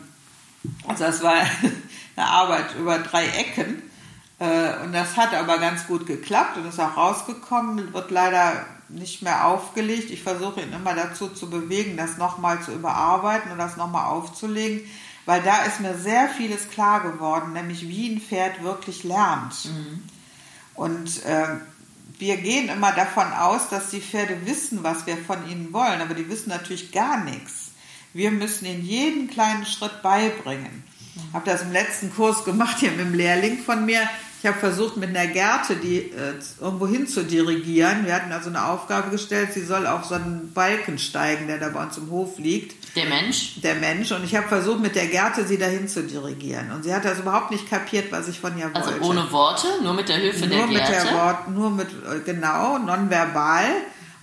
also das war eine Arbeit über drei Ecken. Äh, und das hat aber ganz gut geklappt und ist auch rausgekommen, wird leider nicht mehr aufgelegt. Ich versuche ihn immer dazu zu bewegen, das nochmal zu überarbeiten und das nochmal aufzulegen, weil da ist mir sehr vieles klar geworden, nämlich wie ein Pferd wirklich lernt. Mhm. Und äh, wir gehen immer davon aus, dass die Pferde wissen, was wir von ihnen wollen, aber die wissen natürlich gar nichts. Wir müssen ihnen jeden kleinen Schritt beibringen. Ich habe das im letzten Kurs gemacht hier mit dem Lehrling von mir. Ich habe versucht, mit einer Gerte die äh, irgendwo hin zu dirigieren. Wir hatten also eine Aufgabe gestellt, sie soll auf so einen Balken steigen, der da bei uns im Hof liegt. Der Mensch? Der Mensch. Und ich habe versucht, mit der Gerte sie dahin zu dirigieren. Und sie hat also überhaupt nicht kapiert, was ich von ihr also wollte. Also ohne Worte, nur mit der Hilfe nur der Gerte? Mit der Wort, nur mit, äh, genau, nonverbal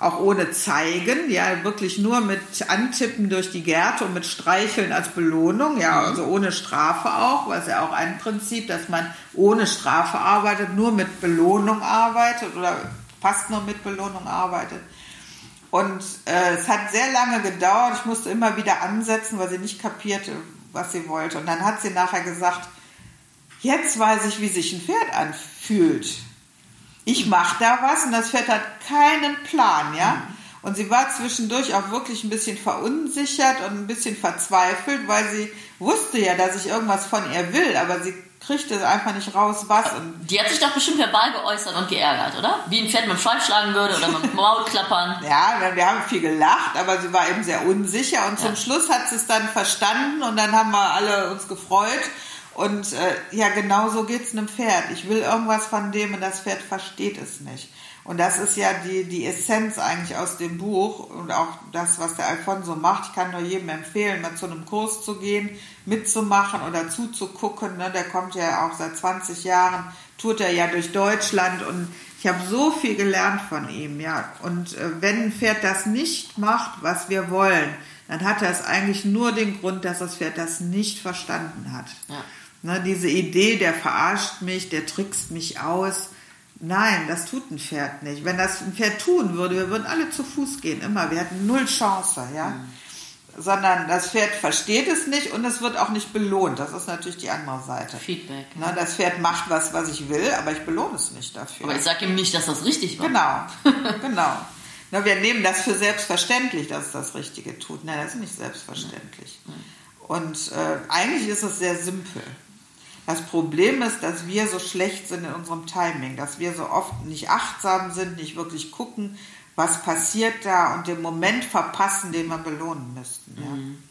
auch ohne Zeigen, ja, wirklich nur mit Antippen durch die Gärte und mit Streicheln als Belohnung, ja, mhm. also ohne Strafe auch, es ja auch ein Prinzip, dass man ohne Strafe arbeitet, nur mit Belohnung arbeitet oder fast nur mit Belohnung arbeitet. Und äh, es hat sehr lange gedauert, ich musste immer wieder ansetzen, weil sie nicht kapierte, was sie wollte. Und dann hat sie nachher gesagt, jetzt weiß ich, wie sich ein Pferd anfühlt ich mache da was und das Pferd hat keinen Plan, ja. Mhm. Und sie war zwischendurch auch wirklich ein bisschen verunsichert und ein bisschen verzweifelt, weil sie wusste ja, dass ich irgendwas von ihr will, aber sie kriegte einfach nicht raus, was. Und die hat sich doch bestimmt verbal geäußert und geärgert, oder? Wie ein Pferd mit dem Schweif schlagen würde oder mit dem Maul klappern. ja, wir haben viel gelacht, aber sie war eben sehr unsicher und zum ja. Schluss hat sie es dann verstanden und dann haben wir alle uns gefreut und äh, ja, genau so geht es einem Pferd. Ich will irgendwas von dem und das Pferd versteht es nicht. Und das ist ja die, die Essenz eigentlich aus dem Buch und auch das, was der Alfonso macht. Ich kann nur jedem empfehlen, mal zu einem Kurs zu gehen, mitzumachen oder zuzugucken. Ne? Der kommt ja auch seit 20 Jahren, tut er ja durch Deutschland und ich habe so viel gelernt von ihm. Ja. Und äh, wenn ein Pferd das nicht macht, was wir wollen, dann hat er es eigentlich nur den Grund, dass das Pferd das nicht verstanden hat. Ja. Ne, diese Idee, der verarscht mich, der trickst mich aus. Nein, das tut ein Pferd nicht. Wenn das ein Pferd tun würde, wir würden alle zu Fuß gehen, immer. Wir hätten null Chance, ja. Mhm. Sondern das Pferd versteht es nicht und es wird auch nicht belohnt. Das ist natürlich die andere Seite. Feedback. Ne, das Pferd macht was, was ich will, aber ich belohne es nicht dafür. Aber ich sage ihm nicht, dass das richtig war. Genau, genau. Na, wir nehmen das für selbstverständlich, dass es das Richtige tut. Nein, das ist nicht selbstverständlich. Und äh, eigentlich ist es sehr simpel. Das Problem ist, dass wir so schlecht sind in unserem Timing, dass wir so oft nicht achtsam sind, nicht wirklich gucken, was passiert da und den Moment verpassen, den wir belohnen müssten. Ja. Mhm.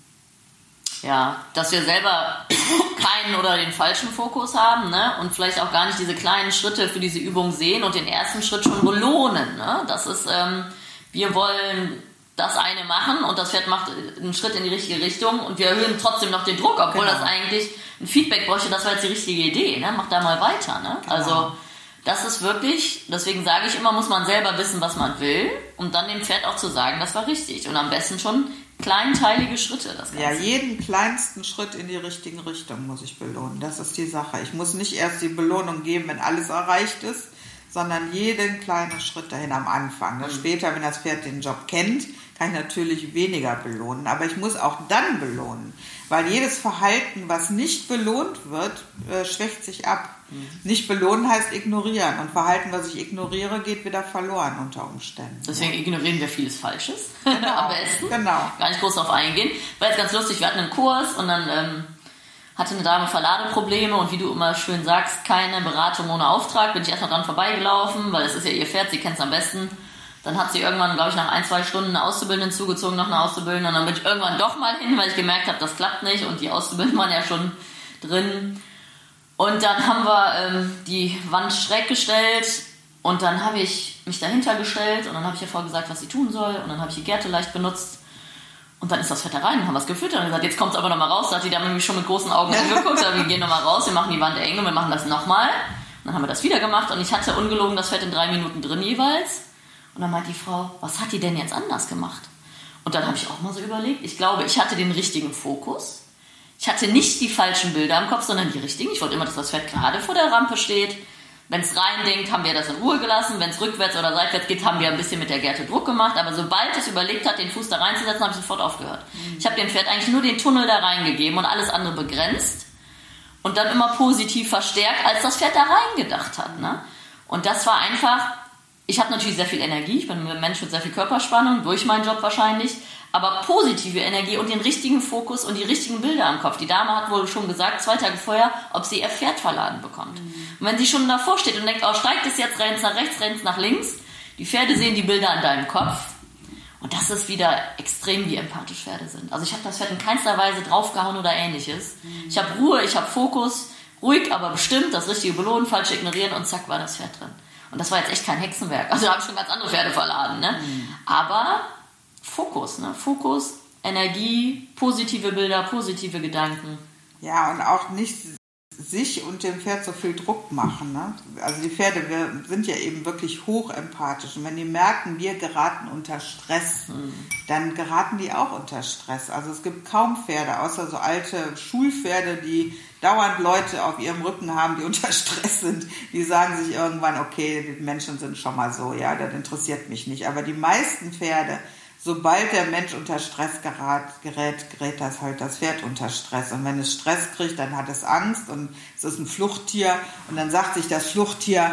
Ja, dass wir selber keinen oder den falschen Fokus haben ne? und vielleicht auch gar nicht diese kleinen Schritte für diese Übung sehen und den ersten Schritt schon belohnen. Ne? Das ist, ähm, wir wollen das eine machen und das Pferd macht einen Schritt in die richtige Richtung und wir erhöhen trotzdem noch den Druck, obwohl genau. das eigentlich ein Feedback bräuchte, das war jetzt die richtige Idee, ne? mach da mal weiter. Ne? Genau. Also das ist wirklich, deswegen sage ich immer, muss man selber wissen, was man will, um dann dem Pferd auch zu sagen, das war richtig. Und am besten schon kleinteilige Schritte. Das Ganze. Ja, jeden kleinsten Schritt in die richtige Richtung muss ich belohnen. Das ist die Sache. Ich muss nicht erst die Belohnung geben, wenn alles erreicht ist, sondern jeden kleinen Schritt dahin am Anfang. Mhm. Später, wenn das Pferd den Job kennt, kann ich natürlich weniger belohnen. Aber ich muss auch dann belohnen. Weil jedes Verhalten, was nicht belohnt wird, äh, schwächt sich ab. Mhm. Nicht belohnen heißt ignorieren. Und Verhalten, was ich ignoriere, geht wieder verloren unter Umständen. Deswegen ignorieren wir vieles Falsches. Genau. Am besten. Genau. Gar nicht groß darauf eingehen. War jetzt ganz lustig, wir hatten einen Kurs und dann ähm, hatte eine Dame Verladeprobleme und wie du immer schön sagst, keine Beratung ohne Auftrag. Bin ich erstmal dran vorbeigelaufen, weil es ist ja ihr Pferd, sie kennt es am besten. Dann hat sie irgendwann, glaube ich, nach ein, zwei Stunden eine Auszubildende zugezogen, noch eine Auszubildende. Und dann bin ich irgendwann doch mal hin, weil ich gemerkt habe, das klappt nicht und die Auszubildenden waren ja schon drin. Und dann haben wir ähm, die Wand schräg gestellt und dann habe ich mich dahinter gestellt und dann habe ich ihr vorgesagt, was sie tun soll. Und dann habe ich die Gärte leicht benutzt. Und dann ist das Fett da rein, haben wir es gefüttert und gesagt, jetzt kommt es aber nochmal raus. Da hat die Dame mich schon mit großen Augen angeguckt, aber wir gehen nochmal raus, wir machen die Wand eng und wir machen das nochmal. Dann haben wir das wieder gemacht und ich hatte ungelogen das Fett in drei Minuten drin jeweils. Und dann meint die Frau, was hat die denn jetzt anders gemacht? Und dann habe ich auch mal so überlegt, ich glaube, ich hatte den richtigen Fokus. Ich hatte nicht die falschen Bilder im Kopf, sondern die richtigen. Ich wollte immer, dass das Pferd gerade vor der Rampe steht. Wenn es reindenkt, haben wir das in Ruhe gelassen. Wenn es rückwärts oder seitwärts geht, haben wir ein bisschen mit der Gerte Druck gemacht. Aber sobald es überlegt hat, den Fuß da reinzusetzen, habe ich sofort aufgehört. Mhm. Ich habe dem Pferd eigentlich nur den Tunnel da reingegeben und alles andere begrenzt. Und dann immer positiv verstärkt, als das Pferd da reingedacht hat. Ne? Und das war einfach ich habe natürlich sehr viel Energie, ich bin ein Mensch mit sehr viel Körperspannung, durch meinen Job wahrscheinlich, aber positive Energie und den richtigen Fokus und die richtigen Bilder am Kopf. Die Dame hat wohl schon gesagt, zwei Tage vorher, ob sie ihr Pferd verladen bekommt. Mhm. Und wenn sie schon davor steht und denkt, oh, steigt es jetzt, rennt nach rechts, rennt nach links, die Pferde sehen die Bilder an deinem Kopf. Und das ist wieder extrem, wie empathisch Pferde sind. Also ich habe das Pferd in keinster Weise draufgehauen oder ähnliches. Mhm. Ich habe Ruhe, ich habe Fokus, ruhig, aber bestimmt, das richtige belohnen, falsch ignorieren und zack war das Pferd drin. Und das war jetzt echt kein Hexenwerk. Also da habe ich schon ganz andere Pferde verladen. Ne? Mhm. Aber Fokus, ne? Fokus, Energie, positive Bilder, positive Gedanken. Ja, und auch nicht sich und dem Pferd so viel Druck machen. Ne? Also die Pferde wir sind ja eben wirklich hochempathisch. Und wenn die merken, wir geraten unter Stress, mhm. dann geraten die auch unter Stress. Also es gibt kaum Pferde, außer so alte Schulpferde, die dauernd Leute auf ihrem Rücken haben, die unter Stress sind. Die sagen sich irgendwann, okay, die Menschen sind schon mal so, ja, das interessiert mich nicht. Aber die meisten Pferde, sobald der Mensch unter Stress gerät, gerät, gerät das halt das Pferd unter Stress. Und wenn es Stress kriegt, dann hat es Angst und es ist ein Fluchttier. Und dann sagt sich das Fluchttier,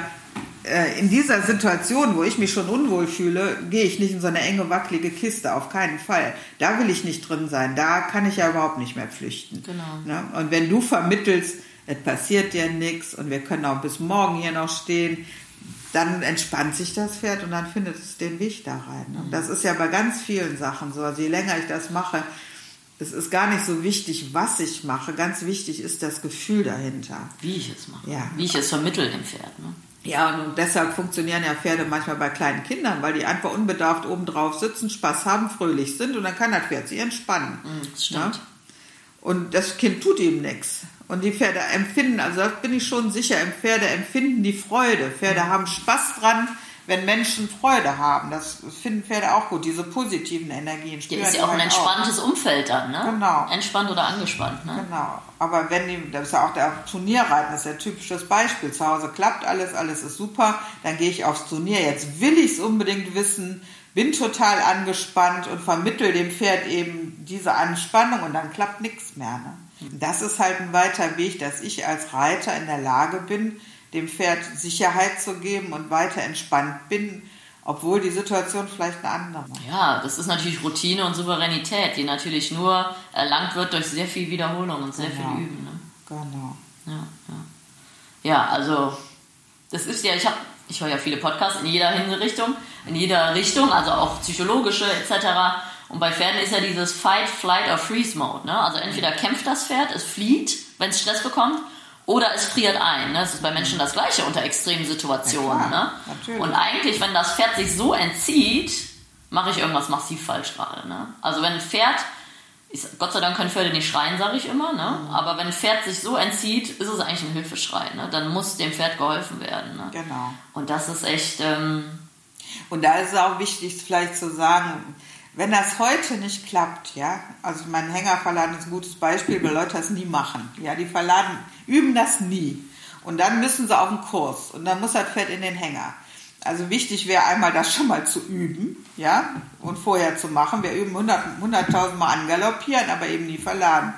äh, in dieser Situation, wo ich mich schon unwohl fühle, gehe ich nicht in so eine enge, wackelige Kiste, auf keinen Fall. Da will ich nicht drin sein, da kann ich ja überhaupt nicht mehr flüchten. Genau. Ne? Und wenn du vermittelst, es passiert dir nichts und wir können auch bis morgen hier noch stehen, dann entspannt sich das Pferd und dann findet es den Weg da rein. Und das ist ja bei ganz vielen Sachen so. Also je länger ich das mache, es ist gar nicht so wichtig, was ich mache. Ganz wichtig ist das Gefühl dahinter. Wie ich es mache. Ja. Wie ich es vermittle dem Pferd. Ne? Ja, und deshalb funktionieren ja Pferde manchmal bei kleinen Kindern, weil die einfach unbedarft oben drauf sitzen, Spaß haben, fröhlich sind und dann kann das Pferd sich entspannen. Mhm, das stimmt. Ja? Und das Kind tut ihm nichts. Und die Pferde empfinden, also da bin ich schon sicher, Pferde empfinden die Freude. Pferde haben Spaß dran, wenn Menschen Freude haben. Das finden Pferde auch gut, diese positiven Energien. Ja, ist ja auch ein halt entspanntes auch. Umfeld dann, ne? Genau. Entspannt oder angespannt, ne? Genau. Aber wenn die, das ist ja auch der Turnierreiten, das ist ja ein typisches Beispiel. Zu Hause klappt alles, alles ist super, dann gehe ich aufs Turnier. Jetzt will ich es unbedingt wissen, bin total angespannt und vermittel dem Pferd eben diese Anspannung und dann klappt nichts mehr. Ne? Das ist halt ein weiter Weg, dass ich als Reiter in der Lage bin, dem Pferd Sicherheit zu geben und weiter entspannt bin, obwohl die Situation vielleicht eine andere ist. Ja, das ist natürlich Routine und Souveränität, die natürlich nur erlangt wird durch sehr viel Wiederholung und sehr genau. viel Üben. Ne? Genau. Ja, ja. ja, also das ist ja, ich habe, ich höre ja viele Podcasts in jeder Hinrichtung, in jeder Richtung, also auch psychologische etc. Und bei Pferden ist ja dieses Fight, Flight or Freeze Mode. Ne? Also entweder kämpft das Pferd, es flieht, wenn es Stress bekommt, oder es friert ein. Ne? Das ist bei Menschen das Gleiche unter extremen Situationen. Ja, ne? Und eigentlich, wenn das Pferd sich so entzieht, mache ich irgendwas massiv falsch gerade. Ne? Also wenn ein Pferd, ist, Gott sei Dank können Pferde nicht schreien, sage ich immer, ne? Mhm. aber wenn ein Pferd sich so entzieht, ist es eigentlich ein Hilfeschrei. Ne? Dann muss dem Pferd geholfen werden. Ne? Genau. Und das ist echt... Ähm, und da ist es auch wichtig, vielleicht zu sagen, wenn das heute nicht klappt, ja, also mein Hängerverladen ist ein gutes Beispiel, weil Leute das nie machen. Ja, die verladen, üben das nie. Und dann müssen sie auf den Kurs und dann muss das Pferd in den Hänger. Also wichtig wäre einmal das schon mal zu üben, ja, und vorher zu machen. Wir üben 100.000 100 Mal angaloppieren, aber eben nie verladen.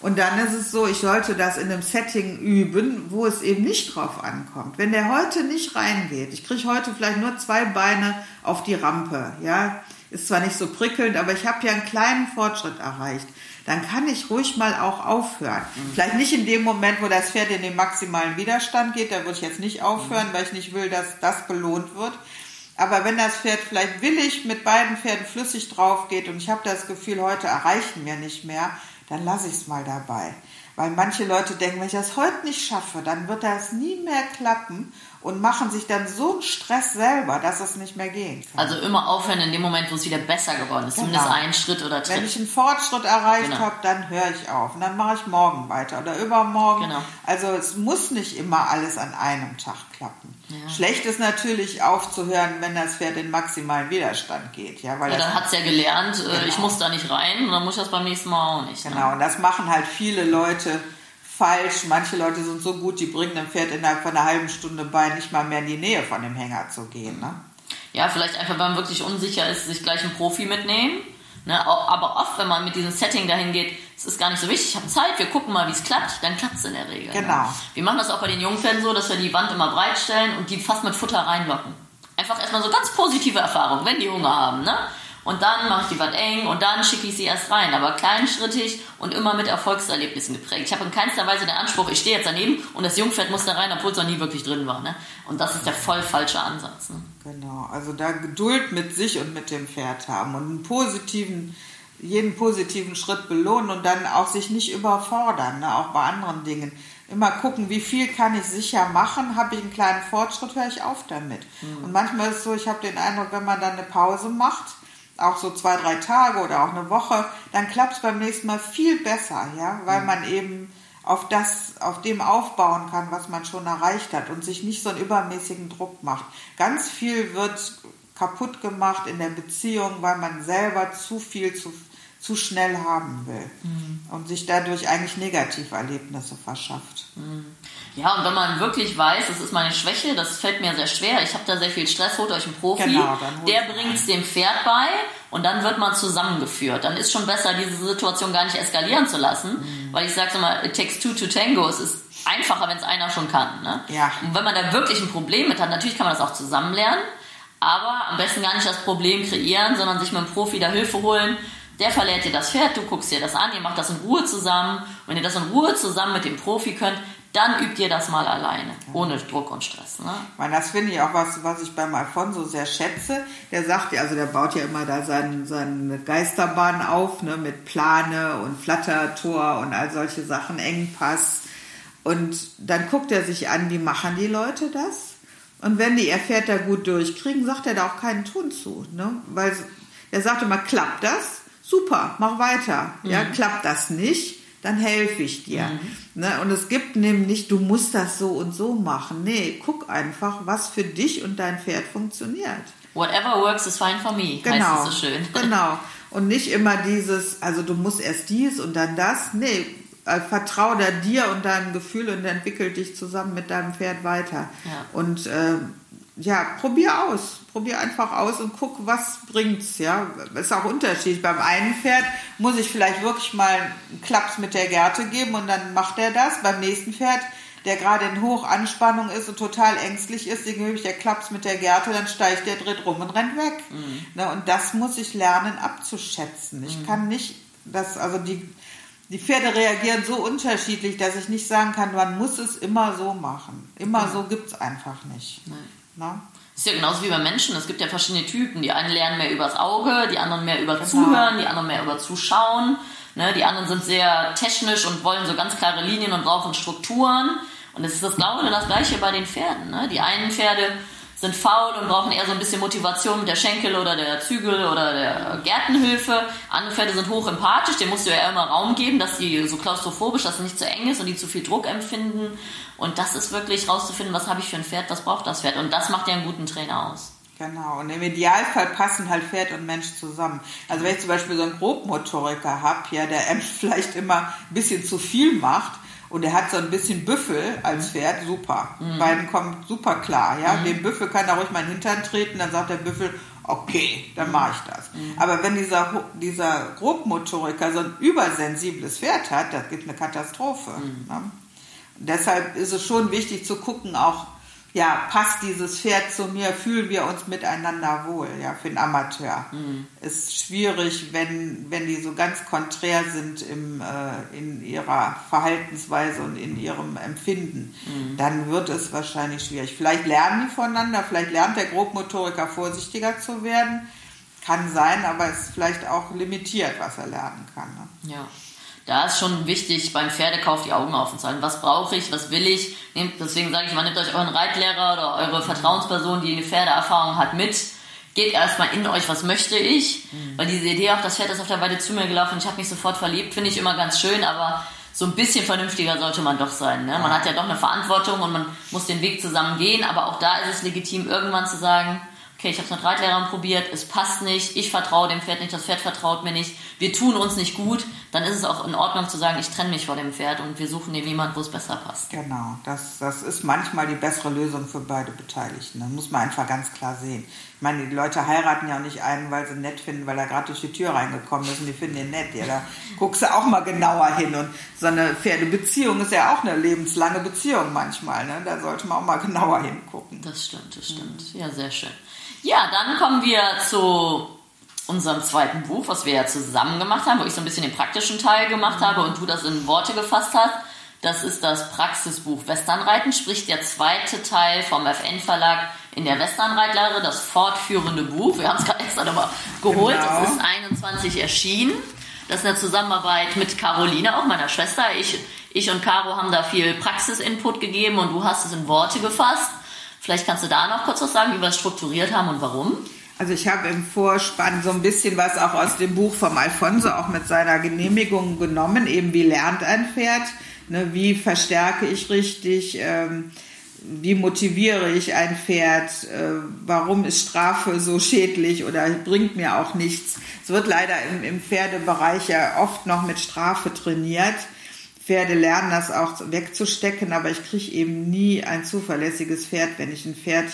Und dann ist es so, ich sollte das in einem Setting üben, wo es eben nicht drauf ankommt. Wenn der heute nicht reingeht, ich kriege heute vielleicht nur zwei Beine auf die Rampe, ja, ist zwar nicht so prickelnd, aber ich habe ja einen kleinen Fortschritt erreicht. Dann kann ich ruhig mal auch aufhören. Mhm. Vielleicht nicht in dem Moment, wo das Pferd in den maximalen Widerstand geht, da würde ich jetzt nicht aufhören, mhm. weil ich nicht will, dass das belohnt wird. Aber wenn das Pferd vielleicht willig mit beiden Pferden flüssig drauf geht und ich habe das Gefühl, heute erreichen wir nicht mehr, dann lasse ich es mal dabei. Weil manche Leute denken, wenn ich das heute nicht schaffe, dann wird das nie mehr klappen und machen sich dann so einen Stress selber, dass es nicht mehr gehen kann. Also immer aufhören in dem Moment, wo es wieder besser geworden ist. Genau. Zumindest einen Schritt oder Tritt. Wenn ich einen Fortschritt erreicht genau. habe, dann höre ich auf. Und dann mache ich morgen weiter oder übermorgen. Genau. Also es muss nicht immer alles an einem Tag klappen. Ja. Schlecht ist natürlich aufzuhören, wenn das Pferd in maximalen Widerstand geht. Ja, weil ja dann hat es ja gelernt, äh, genau. ich muss da nicht rein und dann muss ich das beim nächsten Mal auch nicht. Ne? Genau, ne? und das machen halt viele Leute falsch. Manche Leute sind so gut, die bringen dem Pferd innerhalb von einer halben Stunde bei, nicht mal mehr in die Nähe von dem Hänger zu gehen. Ne? Ja, vielleicht einfach, wenn man wirklich unsicher ist, sich gleich einen Profi mitnehmen. Ne? Aber oft, wenn man mit diesem Setting dahin geht, es ist gar nicht so wichtig, ich habe Zeit, wir gucken mal, wie es klappt, dann klappt es in der Regel. Ne? Genau. Ne? Wir machen das auch bei den Jungpferden so, dass wir die Wand immer breit stellen und die fast mit Futter reinlocken. Einfach erstmal so ganz positive Erfahrungen, wenn die Hunger haben. Ne? Und dann mache ich die was eng und dann schicke ich sie erst rein. Aber kleinschrittig und immer mit Erfolgserlebnissen geprägt. Ich habe in keinster Weise den Anspruch, ich stehe jetzt daneben und das Jungpferd muss da rein, obwohl es noch nie wirklich drin war. Ne? Und das ist der voll falsche Ansatz. Ne? Genau, also da Geduld mit sich und mit dem Pferd haben und einen positiven, jeden positiven Schritt belohnen und dann auch sich nicht überfordern, ne? auch bei anderen Dingen immer gucken, wie viel kann ich sicher machen, habe ich einen kleinen Fortschritt, höre ich auf damit. Mhm. Und manchmal ist es so, ich habe den Eindruck, wenn man dann eine Pause macht, auch so zwei, drei Tage oder auch eine Woche, dann klappt es beim nächsten Mal viel besser, ja, weil mhm. man eben auf das, auf dem aufbauen kann, was man schon erreicht hat und sich nicht so einen übermäßigen Druck macht. Ganz viel wird kaputt gemacht in der Beziehung, weil man selber zu viel zu, zu schnell haben will mhm. und sich dadurch eigentlich Negativerlebnisse verschafft. Mhm. Ja, und wenn man wirklich weiß, das ist meine Schwäche, das fällt mir sehr schwer, ich habe da sehr viel Stress, holt euch einen Profi, genau, der bringt es dem Pferd bei und dann wird man zusammengeführt. Dann ist schon besser, diese Situation gar nicht eskalieren zu lassen, mhm. weil ich sage immer, it takes two to tango, es ist einfacher, wenn es einer schon kann. Ne? Ja. Und wenn man da wirklich ein Problem mit hat, natürlich kann man das auch zusammen lernen, aber am besten gar nicht das Problem kreieren, sondern sich mit einem Profi da Hilfe holen, der verleiht dir das Pferd, du guckst dir das an, ihr macht das in Ruhe zusammen. Und wenn ihr das in Ruhe zusammen mit dem Profi könnt, dann übt ihr das mal alleine, ohne Druck und Stress. Ne? Meine, das finde ich auch was, was ich beim Alfonso sehr schätze. Der sagt ja, also der baut ja immer da seine, seine Geisterbahn auf, ne, mit Plane und Flattertor und all solche Sachen, Engpass. Und dann guckt er sich an, wie machen die Leute das? Und wenn die Pferd da gut durchkriegen, sagt er da auch keinen Ton zu. Ne? Weil er sagt immer, klappt das? Super, mach weiter. Mhm. Ja, klappt das nicht? Dann helfe ich dir. Mhm. Ne? Und es gibt nämlich, du musst das so und so machen. Nee, guck einfach, was für dich und dein Pferd funktioniert. Whatever works is fine for me, genau, heißt es so schön. Genau. Und nicht immer dieses, also du musst erst dies und dann das. Nee, äh, vertraue da dir und deinem Gefühl und entwickel dich zusammen mit deinem Pferd weiter. Ja. Und äh, ja, probier aus. Probier einfach aus und guck, was bringt's, ja. Ist auch unterschiedlich. Beim einen Pferd muss ich vielleicht wirklich mal einen Klaps mit der Gerte geben und dann macht er das. Beim nächsten Pferd, der gerade in Hochanspannung ist und total ängstlich ist, den gebe ich der Klaps mit der Gerte, dann steigt der, dreht rum und rennt weg. Mhm. Ne, und das muss ich lernen abzuschätzen. Ich mhm. kann nicht, das, also die, die Pferde reagieren so unterschiedlich, dass ich nicht sagen kann, man muss es immer so machen. Immer mhm. so gibt es einfach nicht. Na? ist ja genauso wie bei Menschen. Es gibt ja verschiedene Typen. Die einen lernen mehr übers Auge, die anderen mehr über genau. Zuhören, die anderen mehr über Zuschauen. Ne? Die anderen sind sehr technisch und wollen so ganz klare Linien und brauchen Strukturen. Und es ist das Blaue das Gleiche bei den Pferden. Ne? Die einen Pferde sind faul und brauchen eher so ein bisschen Motivation mit der Schenkel oder der Zügel oder der Gärtenhilfe. Andere Pferde sind hoch empathisch, denen musst du ja immer Raum geben, dass sie so klaustrophobisch, dass es nicht zu eng ist und die zu viel Druck empfinden. Und das ist wirklich rauszufinden, was habe ich für ein Pferd, was braucht das Pferd. Und das macht ja einen guten Trainer aus. Genau, und im Idealfall passen halt Pferd und Mensch zusammen. Also wenn ich zum Beispiel so einen Grobmotoriker habe, ja, der vielleicht immer ein bisschen zu viel macht, und er hat so ein bisschen Büffel als mhm. Pferd, super. Mhm. Beiden kommen super klar. Ja? Mhm. Dem Büffel kann er ruhig mal in den Hintern treten, dann sagt der Büffel, okay, dann mache ich das. Aber wenn dieser, dieser Grobmotoriker so ein übersensibles Pferd hat, das gibt eine Katastrophe. Ne? deshalb ist es schon wichtig zu gucken, auch ja, passt dieses Pferd zu mir, fühlen wir uns miteinander wohl, ja, für den Amateur. Mhm. Ist schwierig, wenn, wenn die so ganz konträr sind im, äh, in ihrer Verhaltensweise und in ihrem Empfinden. Mhm. Dann wird es wahrscheinlich schwierig. Vielleicht lernen die voneinander, vielleicht lernt der Grobmotoriker vorsichtiger zu werden. Kann sein, aber es ist vielleicht auch limitiert, was er lernen kann. Ne? Ja da ist schon wichtig, beim Pferdekauf die Augen offen zu halten. Was brauche ich, was will ich? Nehmt, deswegen sage ich mal, nehmt euch euren Reitlehrer oder eure Vertrauensperson, die eine Pferdeerfahrung hat, mit. Geht erstmal in euch, was möchte ich? Mhm. Weil diese Idee auch, das Pferd ist auf der Weide zu mir gelaufen, ich habe mich sofort verliebt, finde ich immer ganz schön, aber so ein bisschen vernünftiger sollte man doch sein. Ne? Man hat ja doch eine Verantwortung und man muss den Weg zusammen gehen, aber auch da ist es legitim, irgendwann zu sagen, okay, ich habe es mit Reitlehrerin probiert, es passt nicht, ich vertraue dem Pferd nicht, das Pferd vertraut mir nicht, wir tun uns nicht gut, dann ist es auch in Ordnung zu sagen, ich trenne mich vor dem Pferd und wir suchen dem jemand, wo es besser passt. Genau, das, das ist manchmal die bessere Lösung für beide Beteiligten. Das muss man einfach ganz klar sehen. Ich meine, die Leute heiraten ja auch nicht einen, weil sie ihn nett finden, weil er gerade durch die Tür reingekommen ist und die finden ihn nett. Ja, da guckst du auch mal genauer hin. Und so eine Pferdebeziehung ist ja auch eine lebenslange Beziehung manchmal. Ne? Da sollte man auch mal genauer hingucken. Das stimmt, das stimmt. Ja, sehr schön. Ja, dann kommen wir zu unserem zweiten Buch, was wir ja zusammen gemacht haben, wo ich so ein bisschen den praktischen Teil gemacht habe und du das in Worte gefasst hast. Das ist das Praxisbuch Westernreiten, sprich der zweite Teil vom FN Verlag in der Westernreitlehre, das fortführende Buch. Wir haben es gerade extra nochmal geholt. Genau. Es ist 21 erschienen. Das ist eine Zusammenarbeit mit Caroline, auch meiner Schwester. Ich, ich und Caro haben da viel Praxisinput gegeben und du hast es in Worte gefasst. Vielleicht kannst du da noch kurz was sagen, wie wir es strukturiert haben und warum? Also ich habe im Vorspann so ein bisschen was auch aus dem Buch vom Alfonso auch mit seiner Genehmigung genommen, eben wie lernt ein Pferd, ne, wie verstärke ich richtig, ähm, wie motiviere ich ein Pferd, äh, warum ist Strafe so schädlich oder bringt mir auch nichts. Es wird leider im, im Pferdebereich ja oft noch mit Strafe trainiert. Pferde lernen das auch wegzustecken, aber ich kriege eben nie ein zuverlässiges Pferd, wenn ich ein Pferd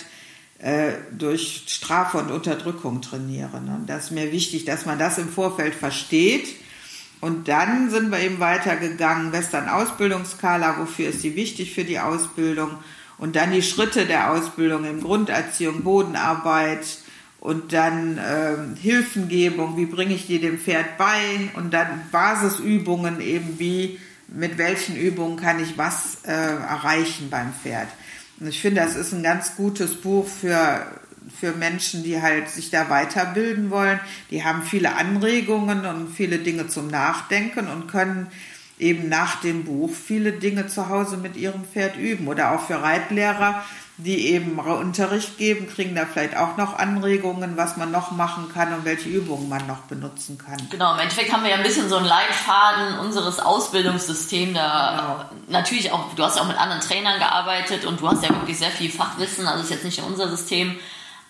äh, durch Strafe und Unterdrückung trainiere. Ne? Das ist mir wichtig, dass man das im Vorfeld versteht. Und dann sind wir eben weitergegangen, Western Ausbildungskala, wofür ist sie wichtig für die Ausbildung? Und dann die Schritte der Ausbildung in Grunderziehung, Bodenarbeit und dann äh, Hilfengebung, wie bringe ich die dem Pferd bei? Und dann Basisübungen eben, wie mit welchen Übungen kann ich was äh, erreichen beim Pferd. Und ich finde, das ist ein ganz gutes Buch für, für Menschen, die halt sich da weiterbilden wollen. Die haben viele Anregungen und viele Dinge zum Nachdenken und können eben nach dem Buch viele Dinge zu Hause mit ihrem Pferd üben. Oder auch für Reitlehrer, die eben Unterricht geben, kriegen da vielleicht auch noch Anregungen, was man noch machen kann und welche Übungen man noch benutzen kann. Genau, im Endeffekt haben wir ja ein bisschen so einen Leitfaden unseres Ausbildungssystems. Da genau. natürlich auch, du hast ja auch mit anderen Trainern gearbeitet und du hast ja wirklich sehr viel Fachwissen, also ist jetzt nicht unser System.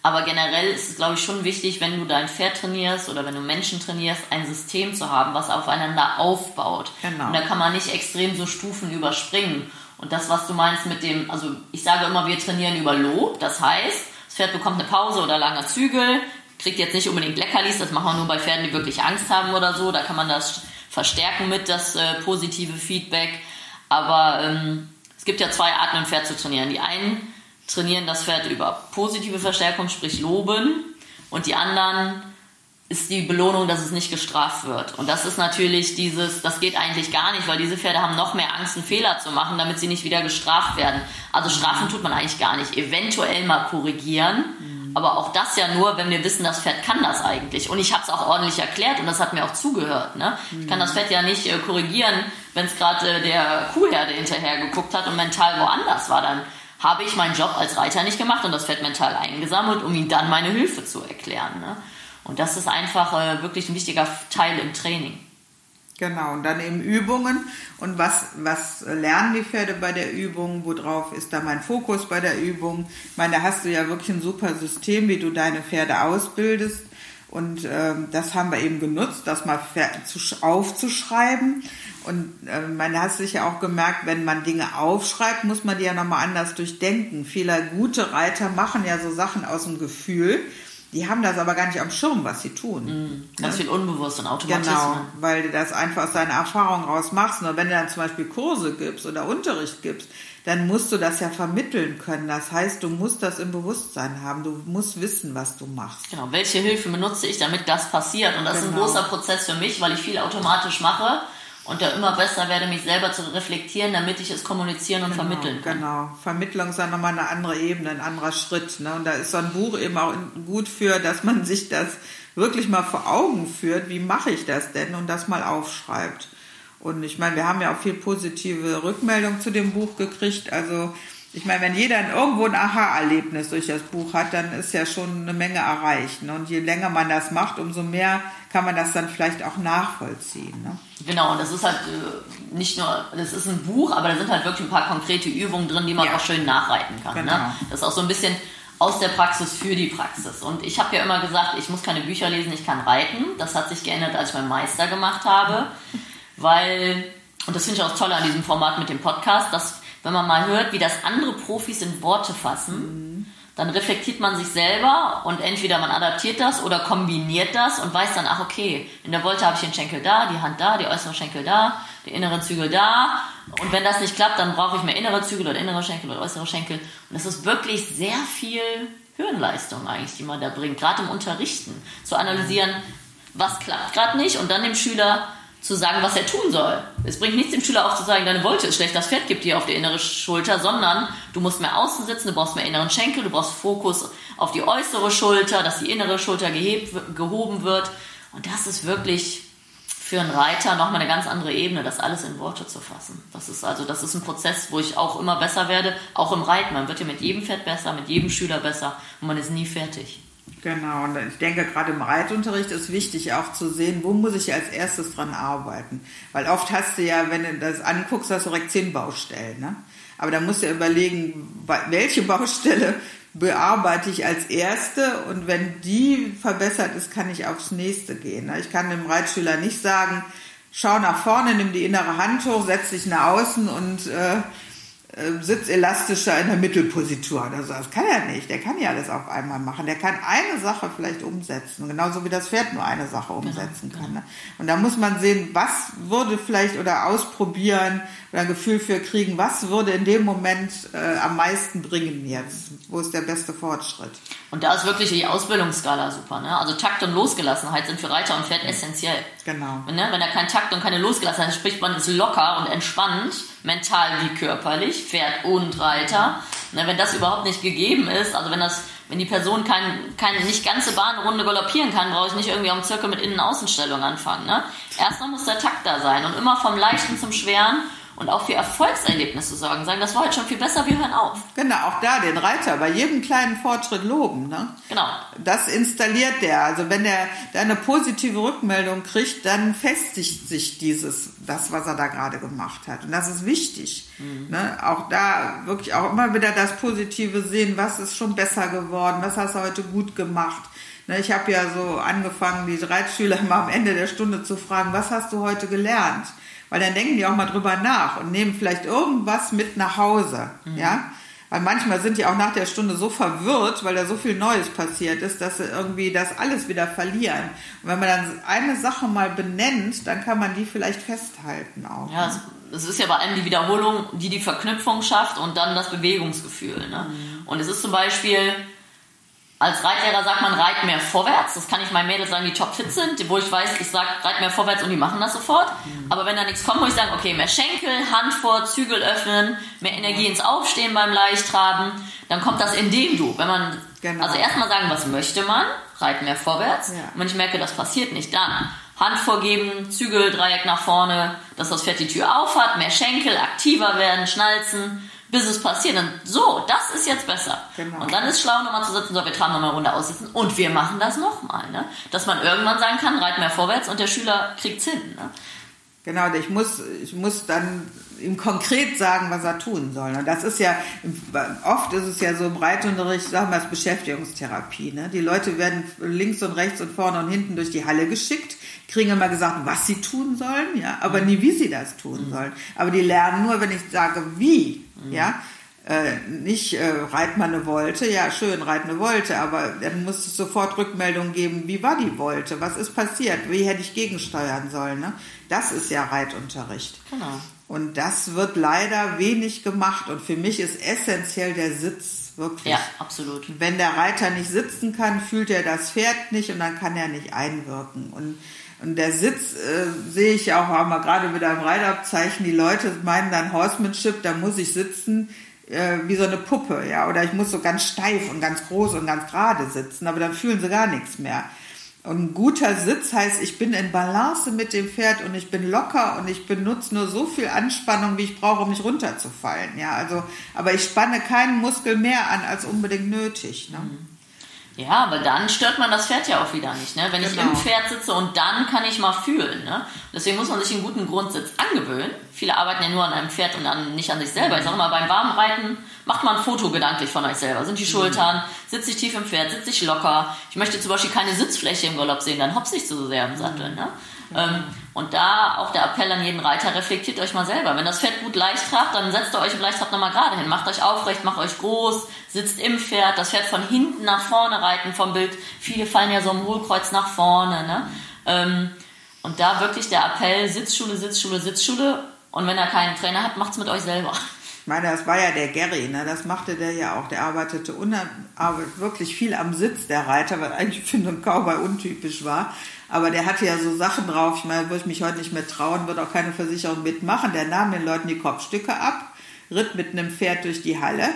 Aber generell ist es, glaube ich, schon wichtig, wenn du dein Pferd trainierst oder wenn du Menschen trainierst, ein System zu haben, was aufeinander aufbaut. Genau. Und da kann man nicht extrem so Stufen überspringen. Und das, was du meinst mit dem, also ich sage immer, wir trainieren über Lob. Das heißt, das Pferd bekommt eine Pause oder lange Zügel, kriegt jetzt nicht unbedingt Leckerlis, das machen wir nur bei Pferden, die wirklich Angst haben oder so. Da kann man das verstärken mit, das äh, positive Feedback. Aber ähm, es gibt ja zwei Arten, ein Pferd zu trainieren. Die einen trainieren das Pferd über positive Verstärkung, sprich Loben. Und die anderen ist die Belohnung, dass es nicht gestraft wird. Und das ist natürlich dieses, das geht eigentlich gar nicht, weil diese Pferde haben noch mehr Angst, einen Fehler zu machen, damit sie nicht wieder gestraft werden. Also strafen tut man eigentlich gar nicht. Eventuell mal korrigieren, mhm. aber auch das ja nur, wenn wir wissen, das Pferd kann das eigentlich. Und ich habe es auch ordentlich erklärt und das hat mir auch zugehört. Ne? Ich kann das Pferd ja nicht äh, korrigieren, wenn es gerade äh, der Kuhherde hinterher geguckt hat und mental woanders war. Dann habe ich meinen Job als Reiter nicht gemacht und das Pferd mental eingesammelt, um ihm dann meine Hilfe zu erklären. Ne? Und das ist einfach äh, wirklich ein wichtiger Teil im Training. Genau, und dann eben Übungen. Und was, was lernen die Pferde bei der Übung? Worauf ist da mein Fokus bei der Übung? Ich meine, da hast du ja wirklich ein super System, wie du deine Pferde ausbildest. Und äh, das haben wir eben genutzt, das mal aufzuschreiben. Und äh, man hast sich ja auch gemerkt, wenn man Dinge aufschreibt, muss man die ja nochmal anders durchdenken. Viele gute Reiter machen ja so Sachen aus dem Gefühl die haben das aber gar nicht am Schirm, was sie tun. Mhm. Ganz viel unbewusst und automatisch. Genau, weil du das einfach aus deiner Erfahrung raus machst. Und wenn du dann zum Beispiel Kurse gibst oder Unterricht gibst, dann musst du das ja vermitteln können. Das heißt, du musst das im Bewusstsein haben. Du musst wissen, was du machst. Genau, welche Hilfe benutze ich, damit das passiert? Und das genau. ist ein genau. großer Prozess für mich, weil ich viel automatisch mache und da immer besser werde, mich selber zu reflektieren, damit ich es kommunizieren und genau, vermitteln kann. Genau, Vermittlung ist dann nochmal eine andere Ebene, ein anderer Schritt. Ne? Und da ist so ein Buch eben auch gut für, dass man sich das wirklich mal vor Augen führt, wie mache ich das denn und das mal aufschreibt. Und ich meine, wir haben ja auch viel positive Rückmeldung zu dem Buch gekriegt. Also ich meine, wenn jeder irgendwo ein Aha-Erlebnis durch das Buch hat, dann ist ja schon eine Menge erreicht. Ne? Und je länger man das macht, umso mehr kann man das dann vielleicht auch nachvollziehen. Ne? Genau, und das ist halt äh, nicht nur, das ist ein Buch, aber da sind halt wirklich ein paar konkrete Übungen drin, die man ja. auch schön nachreiten kann. Ne? Genau. Ne? Das ist auch so ein bisschen aus der Praxis für die Praxis. Und ich habe ja immer gesagt, ich muss keine Bücher lesen, ich kann reiten. Das hat sich geändert, als ich meinen Meister gemacht habe, weil, und das finde ich auch toll an diesem Format mit dem Podcast, dass wenn man mal hört, wie das andere Profis in Worte fassen, mhm. dann reflektiert man sich selber und entweder man adaptiert das oder kombiniert das und weiß dann, ach okay, in der Wolte habe ich den Schenkel da, die Hand da, die äußere Schenkel da, die inneren Zügel da und wenn das nicht klappt, dann brauche ich mehr innere Zügel oder innere Schenkel oder äußere Schenkel und es ist wirklich sehr viel Hirnleistung eigentlich, die man da bringt, gerade im Unterrichten, zu analysieren, was klappt gerade nicht und dann dem Schüler zu sagen, was er tun soll. Es bringt nichts dem Schüler aufzusagen, deine Wolte ist schlecht, das Pferd gibt dir auf die innere Schulter, sondern du musst mehr außen sitzen, du brauchst mehr inneren Schenkel, du brauchst Fokus auf die äußere Schulter, dass die innere Schulter gehebt, gehoben wird. Und das ist wirklich für einen Reiter nochmal eine ganz andere Ebene, das alles in Worte zu fassen. Das ist also, das ist ein Prozess, wo ich auch immer besser werde, auch im Reiten. Man wird ja mit jedem Pferd besser, mit jedem Schüler besser und man ist nie fertig. Genau, und ich denke, gerade im Reitunterricht ist wichtig auch zu sehen, wo muss ich als erstes dran arbeiten. Weil oft hast du ja, wenn du das anguckst, hast du direkt zehn Baustellen. Ne? Aber da musst du ja überlegen, welche Baustelle bearbeite ich als erste und wenn die verbessert ist, kann ich aufs nächste gehen. Ne? Ich kann dem Reitschüler nicht sagen, schau nach vorne, nimm die innere Hand hoch, setz dich nach außen und äh, äh, sitzt elastischer in der Mittelpositur oder so. Das kann er nicht. Der kann ja alles auf einmal machen. Der kann eine Sache vielleicht umsetzen. Genauso wie das Pferd nur eine Sache umsetzen kann. Ne? Und da muss man sehen, was würde vielleicht oder ausprobieren oder ein Gefühl für kriegen, was würde in dem Moment äh, am meisten bringen jetzt? Wo ist der beste Fortschritt? Und da ist wirklich die Ausbildungsskala super. Ne? Also Takt und Losgelassenheit sind für Reiter und Pferd essentiell. Genau. Wenn, ne, wenn er keinen Takt und keine Losgelassenheit spricht man ist locker und entspannt, mental wie körperlich, Pferd und Reiter. Ne, wenn das überhaupt nicht gegeben ist, also wenn das wenn die Person kein, keine nicht ganze Bahnrunde galoppieren kann, brauche ich nicht irgendwie am Zirkel mit Innen-Außenstellung anfangen. Ne? Erstmal muss der Takt da sein und immer vom Leichten zum Schweren und auch für Erfolgserlebnisse sorgen. Sagen, das war heute schon viel besser, wir hören auf. Genau, auch da den Reiter bei jedem kleinen Fortschritt loben. Ne? Genau. Das installiert der. Also wenn der da eine positive Rückmeldung kriegt, dann festigt sich dieses, das, was er da gerade gemacht hat. Und das ist wichtig. Mhm. Ne? Auch da wirklich auch immer wieder das Positive sehen, was ist schon besser geworden, was hast du heute gut gemacht. Ne, ich habe ja so angefangen, die Reitschüler immer am Ende der Stunde zu fragen, was hast du heute gelernt? Weil dann denken die auch mal drüber nach und nehmen vielleicht irgendwas mit nach Hause, mhm. ja. Weil manchmal sind die auch nach der Stunde so verwirrt, weil da so viel Neues passiert ist, dass sie irgendwie das alles wieder verlieren. Und wenn man dann eine Sache mal benennt, dann kann man die vielleicht festhalten auch. Ja, ne? es ist ja bei allem die Wiederholung, die die Verknüpfung schafft und dann das Bewegungsgefühl. Ne? Mhm. Und es ist zum Beispiel, als Reitlehrer sagt man, reit mehr vorwärts. Das kann ich meinen Mädels sagen, die topfit sind, wo ich weiß, ich sage, reit mehr vorwärts und die machen das sofort. Mhm. Aber wenn da nichts kommt, muss ich sagen, okay, mehr Schenkel, Hand vor, Zügel öffnen, mehr Energie ins Aufstehen beim Leichttraben. Dann kommt das in dem Du. Wenn man, genau. also erstmal sagen, was möchte man? Reit mehr vorwärts. Ja. Und wenn ich merke, das passiert nicht, dann Hand vorgeben, Zügel, Dreieck nach vorne, dass das Pferd die Tür aufhat, mehr Schenkel, aktiver werden, schnalzen bis es passiert. Und so, das ist jetzt besser. Genau. Und dann ist schlau, nochmal zu sitzen, so, wir tragen nochmal eine Runde aussitzen und wir machen das nochmal. Ne? Dass man irgendwann sagen kann, reit mehr vorwärts und der Schüler kriegt's hin. Ne? Genau, ich muss, ich muss dann ihm konkret sagen, was er tun soll. Und das ist ja, oft ist es ja so im Reitunterricht, sagen wir es Beschäftigungstherapie. Ne? Die Leute werden links und rechts und vorne und hinten durch die Halle geschickt kriegen immer gesagt, was sie tun sollen, ja, aber nie, wie sie das tun mhm. sollen. Aber die lernen nur, wenn ich sage, wie, mhm. ja. äh, nicht äh, reit mal eine Wolte, ja schön, reit eine Wolte, aber dann muss es sofort Rückmeldung geben, wie war die Wolte, was ist passiert, wie hätte ich gegensteuern sollen. Ne? Das ist ja Reitunterricht. Genau. Und das wird leider wenig gemacht und für mich ist essentiell der Sitz wirklich. Ja, absolut. Wenn der Reiter nicht sitzen kann, fühlt er das Pferd nicht und dann kann er nicht einwirken. Und und der Sitz äh, sehe ich auch, haben wir gerade wieder im Reitabzeichen, die Leute meinen dann Horsemanship, da muss ich sitzen äh, wie so eine Puppe, ja, oder ich muss so ganz steif und ganz groß und ganz gerade sitzen, aber dann fühlen sie gar nichts mehr. Und ein guter Sitz heißt, ich bin in Balance mit dem Pferd und ich bin locker und ich benutze nur so viel Anspannung, wie ich brauche, um nicht runterzufallen. Ja, also, aber ich spanne keinen Muskel mehr an als unbedingt nötig. Ne? Mhm. Ja, aber dann stört man das Pferd ja auch wieder nicht. Ne? Wenn genau. ich im Pferd sitze und dann kann ich mal fühlen. Ne? Deswegen muss man sich einen guten Grundsitz angewöhnen. Viele arbeiten ja nur an einem Pferd und dann nicht an sich selber. Ich sage mal, beim Warmreiten macht man ein Foto gedanklich von euch selber. Sind die Schultern, sitze ich tief im Pferd, sitze ich locker. Ich möchte zum Beispiel keine Sitzfläche im Galopp sehen, dann hopse ich zu so sehr im Sattel. Ne? Ähm, und da auch der Appell an jeden Reiter, reflektiert euch mal selber. Wenn das Pferd gut leicht trabt, dann setzt ihr euch im Leichtrab nochmal gerade hin. Macht euch aufrecht, macht euch groß, sitzt im Pferd, das Pferd von hinten nach vorne reiten vom Bild. Viele fallen ja so im Hohlkreuz nach vorne. Ne? Ähm, und da wirklich der Appell, Sitzschule, Sitzschule, Sitzschule. Und wenn er keinen Trainer hat, macht's mit euch selber. Ich meine, das war ja der Gary, ne? das machte der ja auch. Der arbeitete arbeitet wirklich viel am Sitz, der Reiter, was eigentlich für einen Cowboy untypisch war. Aber der hatte ja so Sachen drauf, ich meine, würde ich mich heute nicht mehr trauen, wird auch keine Versicherung mitmachen. Der nahm den Leuten die Kopfstücke ab, ritt mit einem Pferd durch die Halle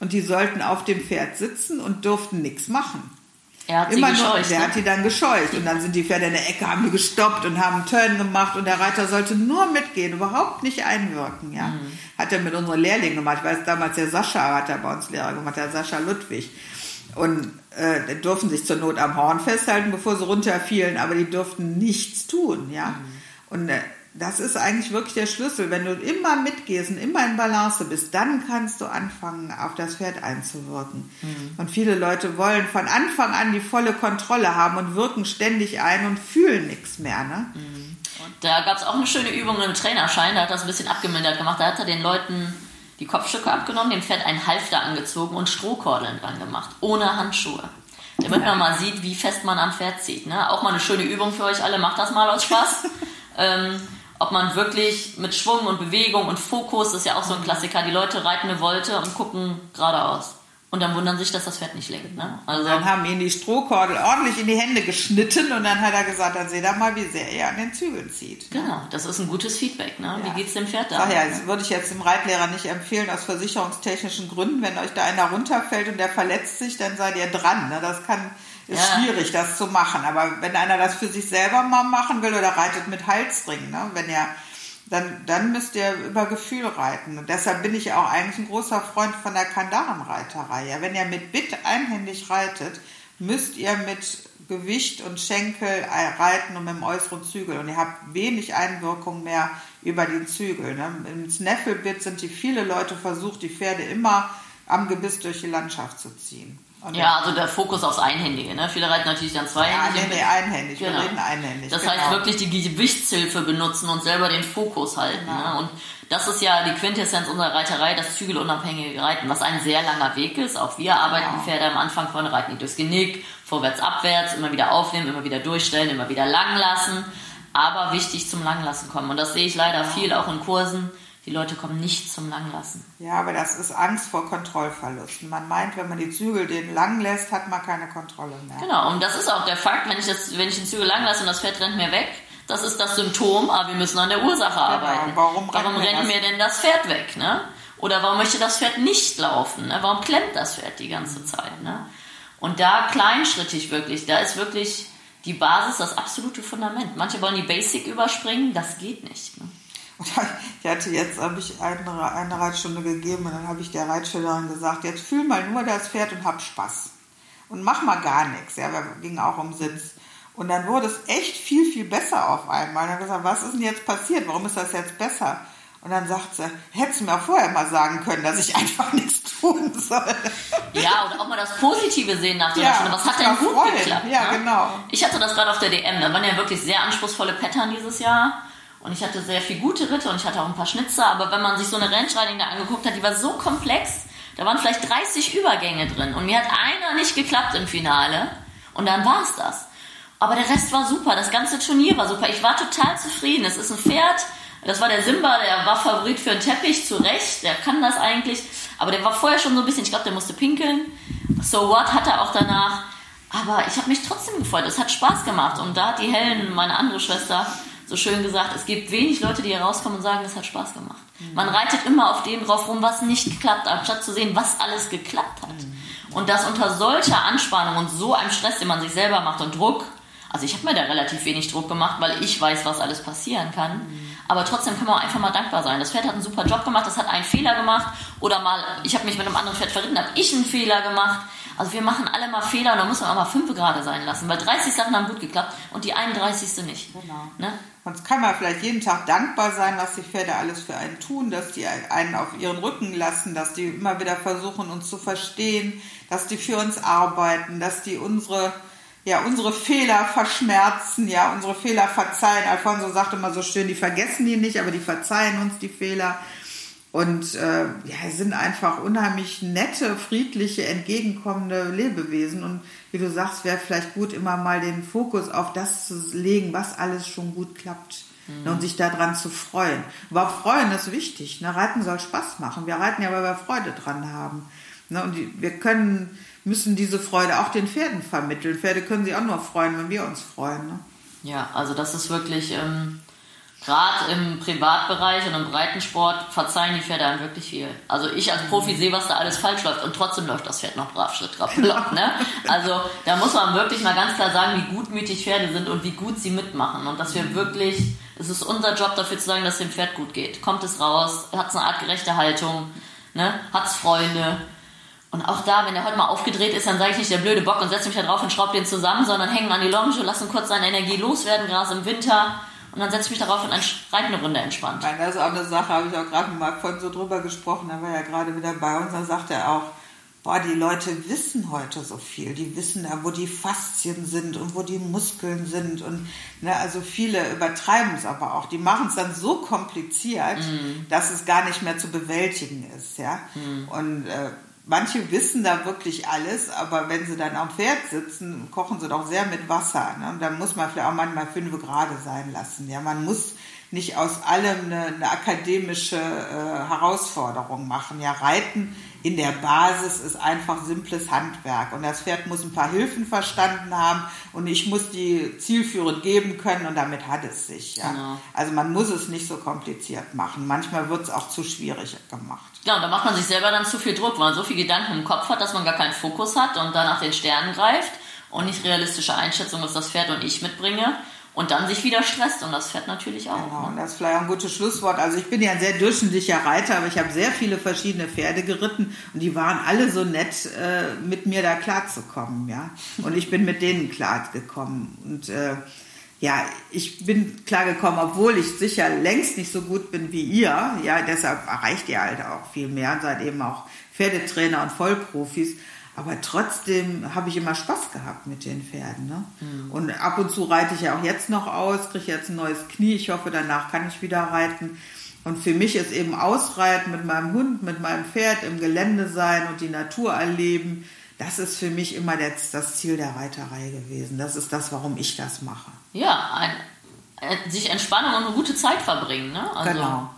und die sollten auf dem Pferd sitzen und durften nichts machen. Er hat Immer sie gescheucht. Nur, der ne? hat die dann gescheucht und dann sind die Pferde in der Ecke, haben die gestoppt und haben einen Turn gemacht und der Reiter sollte nur mitgehen, überhaupt nicht einwirken. Ja. Mhm. Hat er mit unseren Lehrlingen gemacht. Ich weiß damals, der Sascha hat er bei uns Lehrer gemacht, der Sascha Ludwig. Und äh, durften sich zur Not am Horn festhalten, bevor sie runterfielen, aber die durften nichts tun, ja. Mhm. Und äh, das ist eigentlich wirklich der Schlüssel. Wenn du immer mitgehst und immer in Balance bist, dann kannst du anfangen, auf das Pferd einzuwirken. Mhm. Und viele Leute wollen von Anfang an die volle Kontrolle haben und wirken ständig ein und fühlen nichts mehr. Ne? Mhm. Da gab es auch eine schöne Übung im Trainerschein, da hat das ein bisschen abgemildert gemacht. Da hat er den Leuten die Kopfstücke abgenommen, dem Pferd ein Halfter angezogen und Strohkordeln dran gemacht, ohne Handschuhe. Damit man mal sieht, wie fest man am Pferd zieht. Ne? Auch mal eine schöne Übung für euch alle, macht das mal aus Spaß. ähm, ob man wirklich mit Schwung und Bewegung und Fokus, das ist ja auch so ein Klassiker, die Leute reiten eine Wolte und gucken geradeaus. Und dann wundern sich, dass das Pferd nicht lenkt. Ne? Also dann haben ihn die Strohkordel ordentlich in die Hände geschnitten und dann hat er gesagt, dann seht ihr mal, wie sehr er an den Zügeln zieht. Ne? Genau, das ist ein gutes Feedback. Ne? Ja. Wie es dem Pferd da? Ach ja, das würde ich jetzt dem Reitlehrer nicht empfehlen, aus versicherungstechnischen Gründen. Wenn euch da einer runterfällt und der verletzt sich, dann seid ihr dran. Ne? Das kann ist ja. schwierig, das zu machen. Aber wenn einer das für sich selber mal machen will oder reitet mit Halsring, ne? wenn er dann, dann müsst ihr über Gefühl reiten. Und deshalb bin ich auch eigentlich ein großer Freund von der Kandarenreiterei. Ja, wenn ihr mit Bit einhändig reitet, müsst ihr mit Gewicht und Schenkel reiten und mit dem äußeren Zügel. Und ihr habt wenig Einwirkung mehr über den Zügel. Ne? Im Snefflebit sind die viele Leute versucht, die Pferde immer am Gebiss durch die Landschaft zu ziehen. Ja, also der Fokus aufs Einhändige. Ne? Viele reiten natürlich dann zweihändig. Ja, nee, nee, einhändig. Genau. Wir reden einhändig. Das genau. heißt wirklich die Gewichtshilfe benutzen und selber den Fokus halten. Genau. Ne? Und das ist ja die Quintessenz unserer Reiterei, das zügelunabhängige Reiten, was ein sehr langer Weg ist. Auch wir arbeiten genau. Pferde am Anfang vorne, reiten durchs Genick, vorwärts, abwärts, immer wieder aufnehmen, immer wieder durchstellen, immer wieder lang lassen. Aber wichtig zum Langlassen kommen. Und das sehe ich leider viel auch in Kursen die Leute kommen nicht zum Langlassen. Ja, aber das ist Angst vor Kontrollverlusten. Man meint, wenn man die Zügel den lang lässt, hat man keine Kontrolle mehr. Genau, und das ist auch der Fakt, wenn ich, das, wenn ich den Zügel lang lasse und das Pferd rennt mir weg, das ist das Symptom, aber wir müssen an der Ursache genau. arbeiten. Warum, warum rennt mir denn das Pferd weg? Ne? Oder warum möchte das Pferd nicht laufen? Ne? Warum klemmt das Pferd die ganze Zeit? Ne? Und da kleinschrittig wirklich, da ist wirklich die Basis das absolute Fundament. Manche wollen die Basic überspringen, das geht nicht. Ne? Und ich hatte jetzt, habe ich eine, eine Reitstunde gegeben und dann habe ich der Reitschülerin gesagt, jetzt fühl mal nur das Pferd und hab Spaß. Und mach mal gar nichts. Ja, wir ging auch um Sitz. Und dann wurde es echt viel, viel besser auf einmal. Und dann habe ich gesagt, was ist denn jetzt passiert? Warum ist das jetzt besser? Und dann sagt sie, hättest du mir auch vorher mal sagen können, dass ich einfach nichts tun soll. Ja, und auch mal das Positive sehen nach der ja, Stunde. Was hat denn gut freuen. geklappt? Ja, ne? genau. Ich hatte das gerade auf der DM. Da waren ja wirklich sehr anspruchsvolle Pattern dieses Jahr. Und ich hatte sehr viel gute Ritte und ich hatte auch ein paar Schnitzer, aber wenn man sich so eine Range Riding da angeguckt hat, die war so komplex, da waren vielleicht 30 Übergänge drin und mir hat einer nicht geklappt im Finale und dann war es das. Aber der Rest war super, das ganze Turnier war super. Ich war total zufrieden. Es ist ein Pferd, das war der Simba, der war Favorit für einen Teppich, zu Recht, der kann das eigentlich. Aber der war vorher schon so ein bisschen, ich glaube, der musste pinkeln. So what hat er auch danach. Aber ich habe mich trotzdem gefreut. Es hat Spaß gemacht. Und da hat die Helen, meine andere Schwester, so schön gesagt, es gibt wenig Leute, die hier rauskommen und sagen, es hat Spaß gemacht. Mhm. Man reitet immer auf dem drauf rum, was nicht geklappt hat, anstatt zu sehen, was alles geklappt hat. Mhm. Und das unter solcher Anspannung und so einem Stress, den man sich selber macht und Druck, also ich habe mir da relativ wenig Druck gemacht, weil ich weiß, was alles passieren kann. Mhm. Aber trotzdem kann man auch einfach mal dankbar sein. Das Pferd hat einen super Job gemacht, das hat einen Fehler gemacht. Oder mal, ich habe mich mit einem anderen Pferd verritten, habe ich einen Fehler gemacht. Also wir machen alle mal Fehler und da muss man auch mal fünf gerade sein lassen, weil 30 Sachen haben gut geklappt und die 31. nicht. Genau. Ne? Sonst kann man vielleicht jeden Tag dankbar sein, was die Pferde alles für einen tun, dass die einen auf ihren Rücken lassen, dass die immer wieder versuchen, uns zu verstehen, dass die für uns arbeiten, dass die unsere ja, unsere Fehler verschmerzen, ja, unsere Fehler verzeihen. Alfonso sagt immer so schön, die vergessen die nicht, aber die verzeihen uns die Fehler. Und äh, ja, sind einfach unheimlich nette, friedliche, entgegenkommende Lebewesen. Und wie du sagst, wäre vielleicht gut, immer mal den Fokus auf das zu legen, was alles schon gut klappt. Mhm. Und sich daran zu freuen. Aber freuen ist wichtig. Ne? Reiten soll Spaß machen. Wir reiten ja, weil wir Freude dran haben. Ne? Und die, wir können müssen diese Freude auch den Pferden vermitteln. Pferde können sich auch nur freuen, wenn wir uns freuen. Ne? Ja, also das ist wirklich, ähm, gerade im Privatbereich und im Breitensport verzeihen die Pferde einem wirklich viel. Also ich als Profi sehe, was da alles falsch läuft und trotzdem läuft das Pferd noch brav Schritt drauf. Ne? Also da muss man wirklich mal ganz klar sagen, wie gutmütig Pferde sind und wie gut sie mitmachen und dass wir wirklich, es ist unser Job dafür zu sagen, dass es dem Pferd gut geht. Kommt es raus, hat es eine artgerechte Haltung, ne? hat es Freunde, und auch da, wenn der heute mal aufgedreht ist, dann sage ich nicht der blöde Bock und setze mich da drauf und schraube den zusammen, sondern hängen an die Longe, lassen kurz seine Energie loswerden, Gras im Winter. Und dann setze ich mich darauf und reite eine Runde entspannt. Nein, das ist auch eine Sache, habe ich auch gerade mit Marc von so drüber gesprochen. Er war ja gerade wieder bei uns, da sagt er auch, boah, die Leute wissen heute so viel. Die wissen da, wo die Faszien sind und wo die Muskeln sind. Und ne, also viele übertreiben es aber auch. Die machen es dann so kompliziert, mm. dass es gar nicht mehr zu bewältigen ist. Ja? Mm. Und äh, manche wissen da wirklich alles, aber wenn sie dann am Pferd sitzen, kochen sie doch sehr mit Wasser. Ne? Dann muss man vielleicht auch manchmal fünf Grad sein lassen. Ja, man muss nicht aus allem eine, eine akademische äh, Herausforderung machen. Ja, Reiten in der Basis ist einfach simples Handwerk. Und das Pferd muss ein paar Hilfen verstanden haben und ich muss die zielführend geben können und damit hat es sich. Ja. Genau. Also man muss es nicht so kompliziert machen. Manchmal wird es auch zu schwierig gemacht. Ja, und da macht man sich selber dann zu viel Druck, weil man so viel Gedanken im Kopf hat, dass man gar keinen Fokus hat und dann nach den Sternen greift und nicht realistische Einschätzung, was das Pferd und ich mitbringe und dann sich wieder stresst und das Pferd natürlich auch. Genau, und das ist vielleicht ein gutes Schlusswort. Also ich bin ja ein sehr durchschnittlicher Reiter, aber ich habe sehr viele verschiedene Pferde geritten und die waren alle so nett, äh, mit mir da klarzukommen, ja. Und ich bin mit denen klargekommen und äh, ja, ich bin klargekommen, obwohl ich sicher längst nicht so gut bin wie ihr. Ja, deshalb erreicht ihr halt auch viel mehr und seid eben auch Pferdetrainer und Vollprofis. Aber trotzdem habe ich immer Spaß gehabt mit den Pferden. Ne? Mhm. Und ab und zu reite ich ja auch jetzt noch aus, kriege jetzt ein neues Knie. Ich hoffe, danach kann ich wieder reiten. Und für mich ist eben Ausreiten mit meinem Hund, mit meinem Pferd im Gelände sein und die Natur erleben. Das ist für mich immer das, das Ziel der Reiterei gewesen. Das ist das, warum ich das mache. Ja, ein, äh, sich entspannen und eine gute Zeit verbringen. Ne? Also, genau.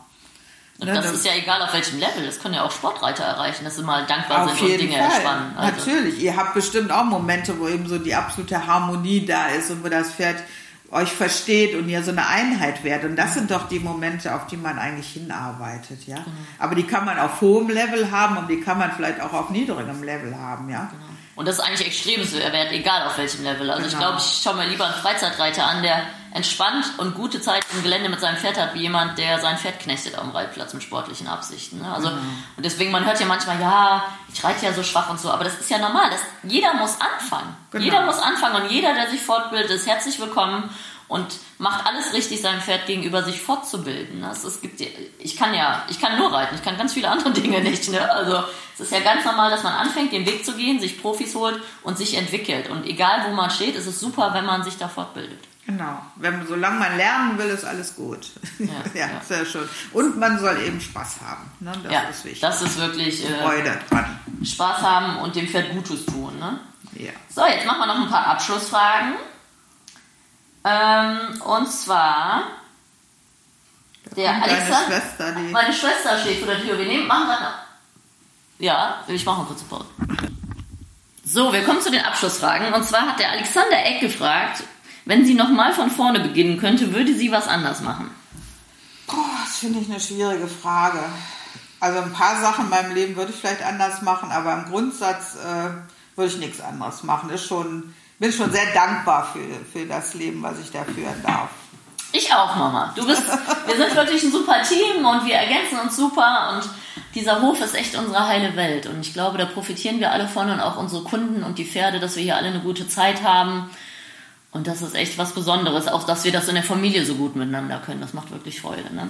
Und ne, das ist ja egal auf welchem Level. Das können ja auch Sportreiter erreichen, dass sie mal dankbar sind und Dinge Fall. entspannen. Also. Natürlich. Ihr habt bestimmt auch Momente, wo eben so die absolute Harmonie da ist und wo das Pferd euch versteht und ihr so eine Einheit werdet. Und das sind doch die Momente, auf die man eigentlich hinarbeitet, ja. Genau. Aber die kann man auf hohem Level haben und die kann man vielleicht auch auf niedrigem Level haben, ja. Genau. Und das ist eigentlich extremwert, egal auf welchem Level. Also genau. ich glaube, ich schaue mir lieber einen Freizeitreiter an, der entspannt und gute Zeit im Gelände mit seinem Pferd hat, wie jemand, der sein Pferd knechtet am Reitplatz mit sportlichen Absichten. Ne? Also, mhm. Und deswegen, man hört ja manchmal, ja, ich reite ja so schwach und so, aber das ist ja normal. Das, jeder muss anfangen. Genau. Jeder muss anfangen und jeder, der sich fortbildet, ist herzlich willkommen und macht alles richtig, seinem Pferd gegenüber sich fortzubilden. Das, es gibt, ich kann ja, ich kann nur reiten, ich kann ganz viele andere Dinge nicht. Ne? Also es ist ja ganz normal, dass man anfängt, den Weg zu gehen, sich Profis holt und sich entwickelt. Und egal, wo man steht, ist es super, wenn man sich da fortbildet. Genau. Wenn, solange man lernen will, ist alles gut. Ja, ja, ja. sehr schön. Und man soll eben Spaß haben. Ne? Das ja, ist wichtig. Das ist wirklich äh, Freude dran. Spaß haben und dem Pferd Gutes tun. Ne? Ja. So, jetzt machen wir noch ein paar Abschlussfragen. Ähm, und zwar der Alexander. Schwester, die meine Schwester steht vor der Tür. Wir nehmen, machen gerade. Ja, ich mache eine kurze Pause. So, wir kommen zu den Abschlussfragen. Und zwar hat der Alexander Eck gefragt, wenn sie nochmal von vorne beginnen könnte, würde sie was anders machen? Boah, das finde ich eine schwierige Frage. Also ein paar Sachen in meinem Leben würde ich vielleicht anders machen, aber im Grundsatz äh, würde ich nichts anderes machen. Ist schon, bin schon sehr dankbar für, für das Leben, was ich da führen darf. Ich auch, Mama. Du bist, wir sind wirklich ein super Team und wir ergänzen uns super und dieser Hof ist echt unsere heile Welt und ich glaube, da profitieren wir alle von und auch unsere Kunden und die Pferde, dass wir hier alle eine gute Zeit haben und das ist echt was Besonderes, auch dass wir das in der Familie so gut miteinander können. Das macht wirklich Freude. Ne?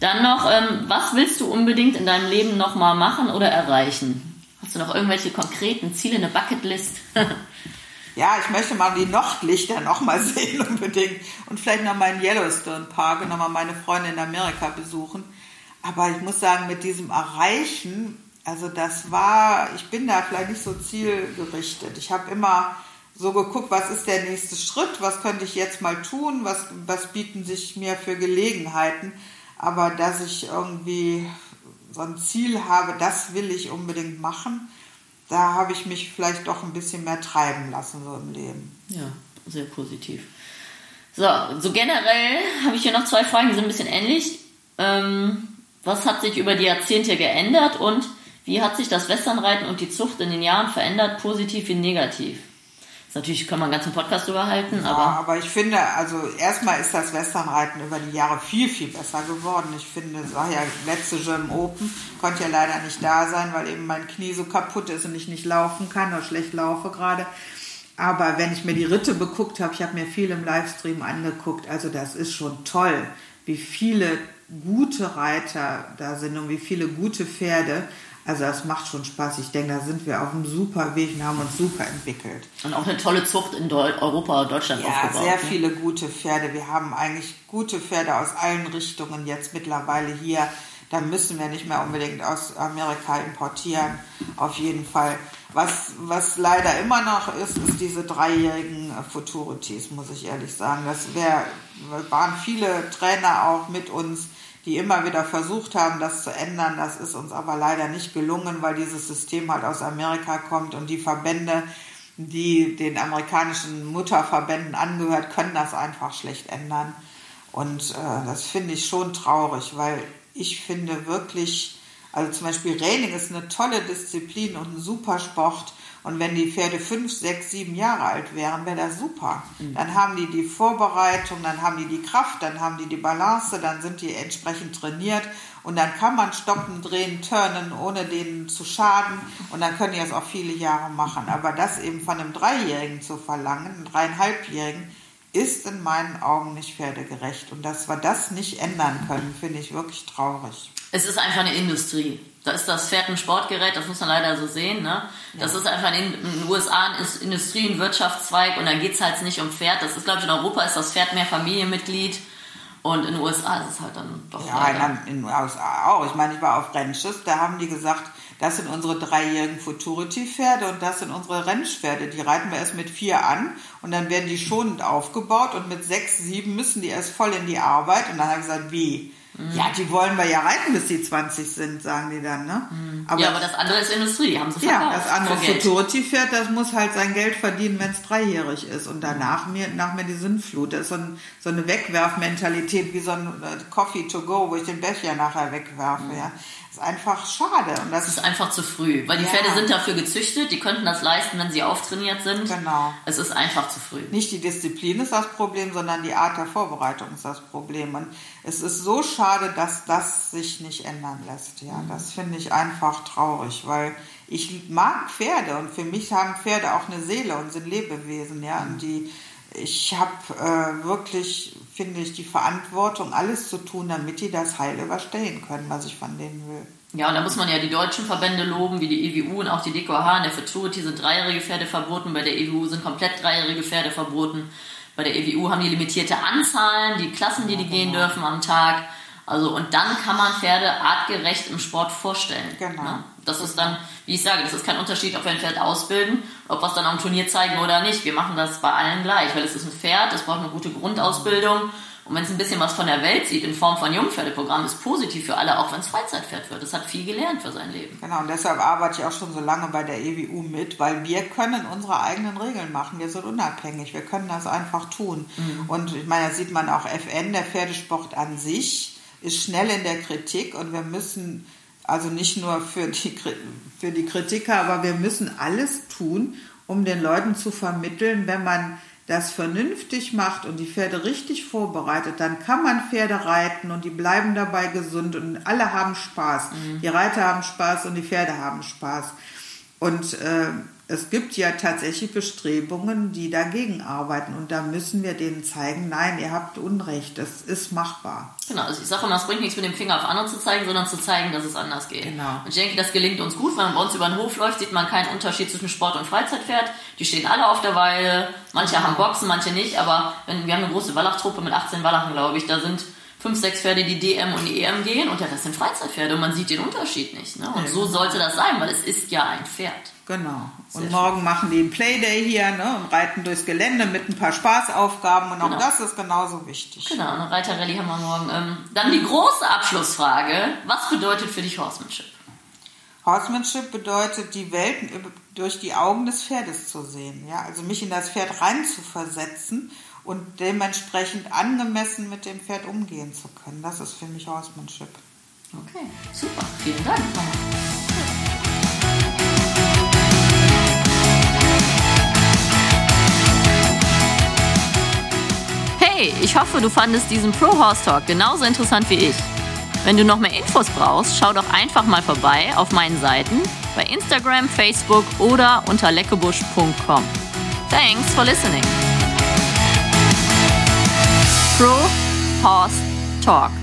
Dann noch, ähm, was willst du unbedingt in deinem Leben nochmal machen oder erreichen? Hast du noch irgendwelche konkreten Ziele, eine Bucketlist? ja, ich möchte mal die Nordlichter nochmal sehen unbedingt und vielleicht nochmal in Yellowstone Park und nochmal meine Freunde in Amerika besuchen. Aber ich muss sagen, mit diesem Erreichen, also das war, ich bin da vielleicht nicht so zielgerichtet. Ich habe immer so geguckt, was ist der nächste Schritt, was könnte ich jetzt mal tun, was, was bieten sich mir für Gelegenheiten. Aber dass ich irgendwie so ein Ziel habe, das will ich unbedingt machen, da habe ich mich vielleicht doch ein bisschen mehr treiben lassen so im Leben. Ja, sehr positiv. So, so generell habe ich hier noch zwei Fragen, die sind ein bisschen ähnlich. Ähm, was hat sich über die Jahrzehnte geändert und wie hat sich das Westernreiten und die Zucht in den Jahren verändert, positiv wie negativ? Natürlich kann man einen ganzen Podcast drüber halten, ja, aber. aber ich finde, also erstmal ist das Westernreiten über die Jahre viel, viel besser geworden. Ich finde, es war ja letzte Gym Open, konnte ja leider nicht da sein, weil eben mein Knie so kaputt ist und ich nicht laufen kann oder schlecht laufe gerade. Aber wenn ich mir die Ritte beguckt habe, ich habe mir viel im Livestream angeguckt, also das ist schon toll, wie viele gute Reiter da sind und wie viele gute Pferde. Also das macht schon Spaß. Ich denke, da sind wir auf einem super Weg und haben uns super entwickelt. Und auch eine tolle Zucht in Europa, Deutschland ja, aufgebaut. Ja, sehr ne? viele gute Pferde. Wir haben eigentlich gute Pferde aus allen Richtungen jetzt mittlerweile hier. Da müssen wir nicht mehr unbedingt aus Amerika importieren. Auf jeden Fall. Was, was leider immer noch ist, ist diese dreijährigen Futurities, muss ich ehrlich sagen. Das wär, waren viele Trainer auch mit uns, die immer wieder versucht haben, das zu ändern. Das ist uns aber leider nicht gelungen, weil dieses System halt aus Amerika kommt und die Verbände, die den amerikanischen Mutterverbänden angehört, können das einfach schlecht ändern. Und äh, das finde ich schon traurig, weil ich finde wirklich, also zum Beispiel Raining ist eine tolle Disziplin und ein super Sport. Und wenn die Pferde fünf, sechs, sieben Jahre alt wären, wäre das super. Mhm. Dann haben die die Vorbereitung, dann haben die die Kraft, dann haben die die Balance, dann sind die entsprechend trainiert und dann kann man stoppen, drehen, turnen, ohne denen zu schaden und dann können die das auch viele Jahre machen. Aber das eben von einem Dreijährigen zu verlangen, einem Dreieinhalbjährigen, ist in meinen Augen nicht pferdegerecht. Und dass wir das nicht ändern können, finde ich wirklich traurig. Es ist einfach eine Industrie. Da ist das Pferd ein Sportgerät, das muss man leider so sehen. Ne? Das ja. ist einfach in den USA ein Industrie- und Wirtschaftszweig und da geht es halt nicht um Pferd. Das ist, glaube ich, in Europa ist das Pferd mehr Familienmitglied und in den USA ist es halt dann doch. Ja, in, in den USA auch. Ich meine, ich war auf Rennschiff, da haben die gesagt, das sind unsere dreijährigen Futurity-Pferde und das sind unsere Rennpferde. Die reiten wir erst mit vier an und dann werden die schonend aufgebaut und mit sechs, sieben müssen die erst voll in die Arbeit. Und dann habe ich gesagt, wie? Mhm. Ja, die wollen wir ja reiten, bis die 20 sind, sagen die dann, ne? Mhm. Aber, ja, aber das andere ist Industrie, die haben sie verkauft. Ja, das andere Futurity-Pferd, das muss halt sein Geld verdienen, wenn es dreijährig ist. Und danach mir, nach mir die Sinnflut. Das ist so, ein, so eine Wegwerfmentalität, wie so ein äh, Coffee to go, wo ich den Becher nachher wegwerfe, mhm. ja ist einfach schade. Und das, das ist einfach zu früh, weil die ja. Pferde sind dafür gezüchtet, die könnten das leisten, wenn sie auftrainiert sind. Genau. Es ist einfach zu früh. Nicht die Disziplin ist das Problem, sondern die Art der Vorbereitung ist das Problem. Und es ist so schade, dass das sich nicht ändern lässt. Ja, mhm. das finde ich einfach traurig, weil ich mag Pferde und für mich haben Pferde auch eine Seele und sind Lebewesen. Ja, und die ich habe äh, wirklich, finde ich, die Verantwortung, alles zu tun, damit die das heil überstehen können, was ich von denen will. Ja, und da muss man ja die deutschen Verbände loben, wie die EWU und auch die DKH. In der Futurity sind dreijährige Pferde verboten, bei der EWU sind komplett dreijährige Pferde verboten. Bei der EWU haben die limitierte Anzahlen, die Klassen, die die gehen genau. dürfen am Tag. Also und dann kann man Pferde artgerecht im Sport vorstellen. Genau. Ne? Das ist dann, wie ich sage, das ist kein Unterschied, ob wir ein Pferd ausbilden, ob wir es dann am Turnier zeigen oder nicht. Wir machen das bei allen gleich, weil es ist ein Pferd, es braucht eine gute Grundausbildung. Und wenn es ein bisschen was von der Welt sieht in Form von Jungpferdeprogramm, ist positiv für alle, auch wenn es Freizeitpferd wird. Es hat viel gelernt für sein Leben. Genau, und deshalb arbeite ich auch schon so lange bei der EWU mit, weil wir können unsere eigenen Regeln machen. Wir sind unabhängig, wir können das einfach tun. Mhm. Und ich meine, da sieht man auch FN, der Pferdesport an sich ist schnell in der Kritik und wir müssen also nicht nur für die, für die Kritiker, aber wir müssen alles tun, um den Leuten zu vermitteln, wenn man das vernünftig macht und die Pferde richtig vorbereitet, dann kann man Pferde reiten und die bleiben dabei gesund und alle haben Spaß. Mhm. Die Reiter haben Spaß und die Pferde haben Spaß. Und äh, es gibt ja tatsächlich Bestrebungen, die dagegen arbeiten. Und da müssen wir denen zeigen, nein, ihr habt Unrecht, das ist machbar. Genau, also ich sage immer, es bringt nichts mit dem Finger auf andere zu zeigen, sondern zu zeigen, dass es anders geht. Genau. Und ich denke, das gelingt uns gut. Wenn man bei uns über den Hof läuft, sieht man keinen Unterschied zwischen Sport und Freizeitpferd. Die stehen alle auf der Weide. Manche haben Boxen, manche nicht. Aber wenn, wir haben eine große Wallachtruppe mit 18 Wallachen, glaube ich. Da sind fünf, sechs Pferde, die DM und die EM gehen und ja, das sind Freizeitpferde und man sieht den Unterschied nicht. Ne? Und ja, so genau. sollte das sein, weil es ist ja ein Pferd. Genau. Sehr und morgen schön. machen die einen Playday hier ne, und reiten durchs Gelände mit ein paar Spaßaufgaben und auch genau. das ist genauso wichtig. Genau, eine Reiterrallye haben wir morgen. Ähm, dann die große Abschlussfrage. Was bedeutet für dich Horsemanship? Horsemanship bedeutet, die Welt durch die Augen des Pferdes zu sehen. Ja? Also mich in das Pferd rein zu versetzen und dementsprechend angemessen mit dem Pferd umgehen zu können. Das ist für mich Horsemanship. Okay, super. Vielen Dank. Hey, ich hoffe, du fandest diesen Pro Horse Talk genauso interessant wie ich. Wenn du noch mehr Infos brauchst, schau doch einfach mal vorbei auf meinen Seiten bei Instagram, Facebook oder unter leckebusch.com. Thanks for listening. Pro Horse Talk.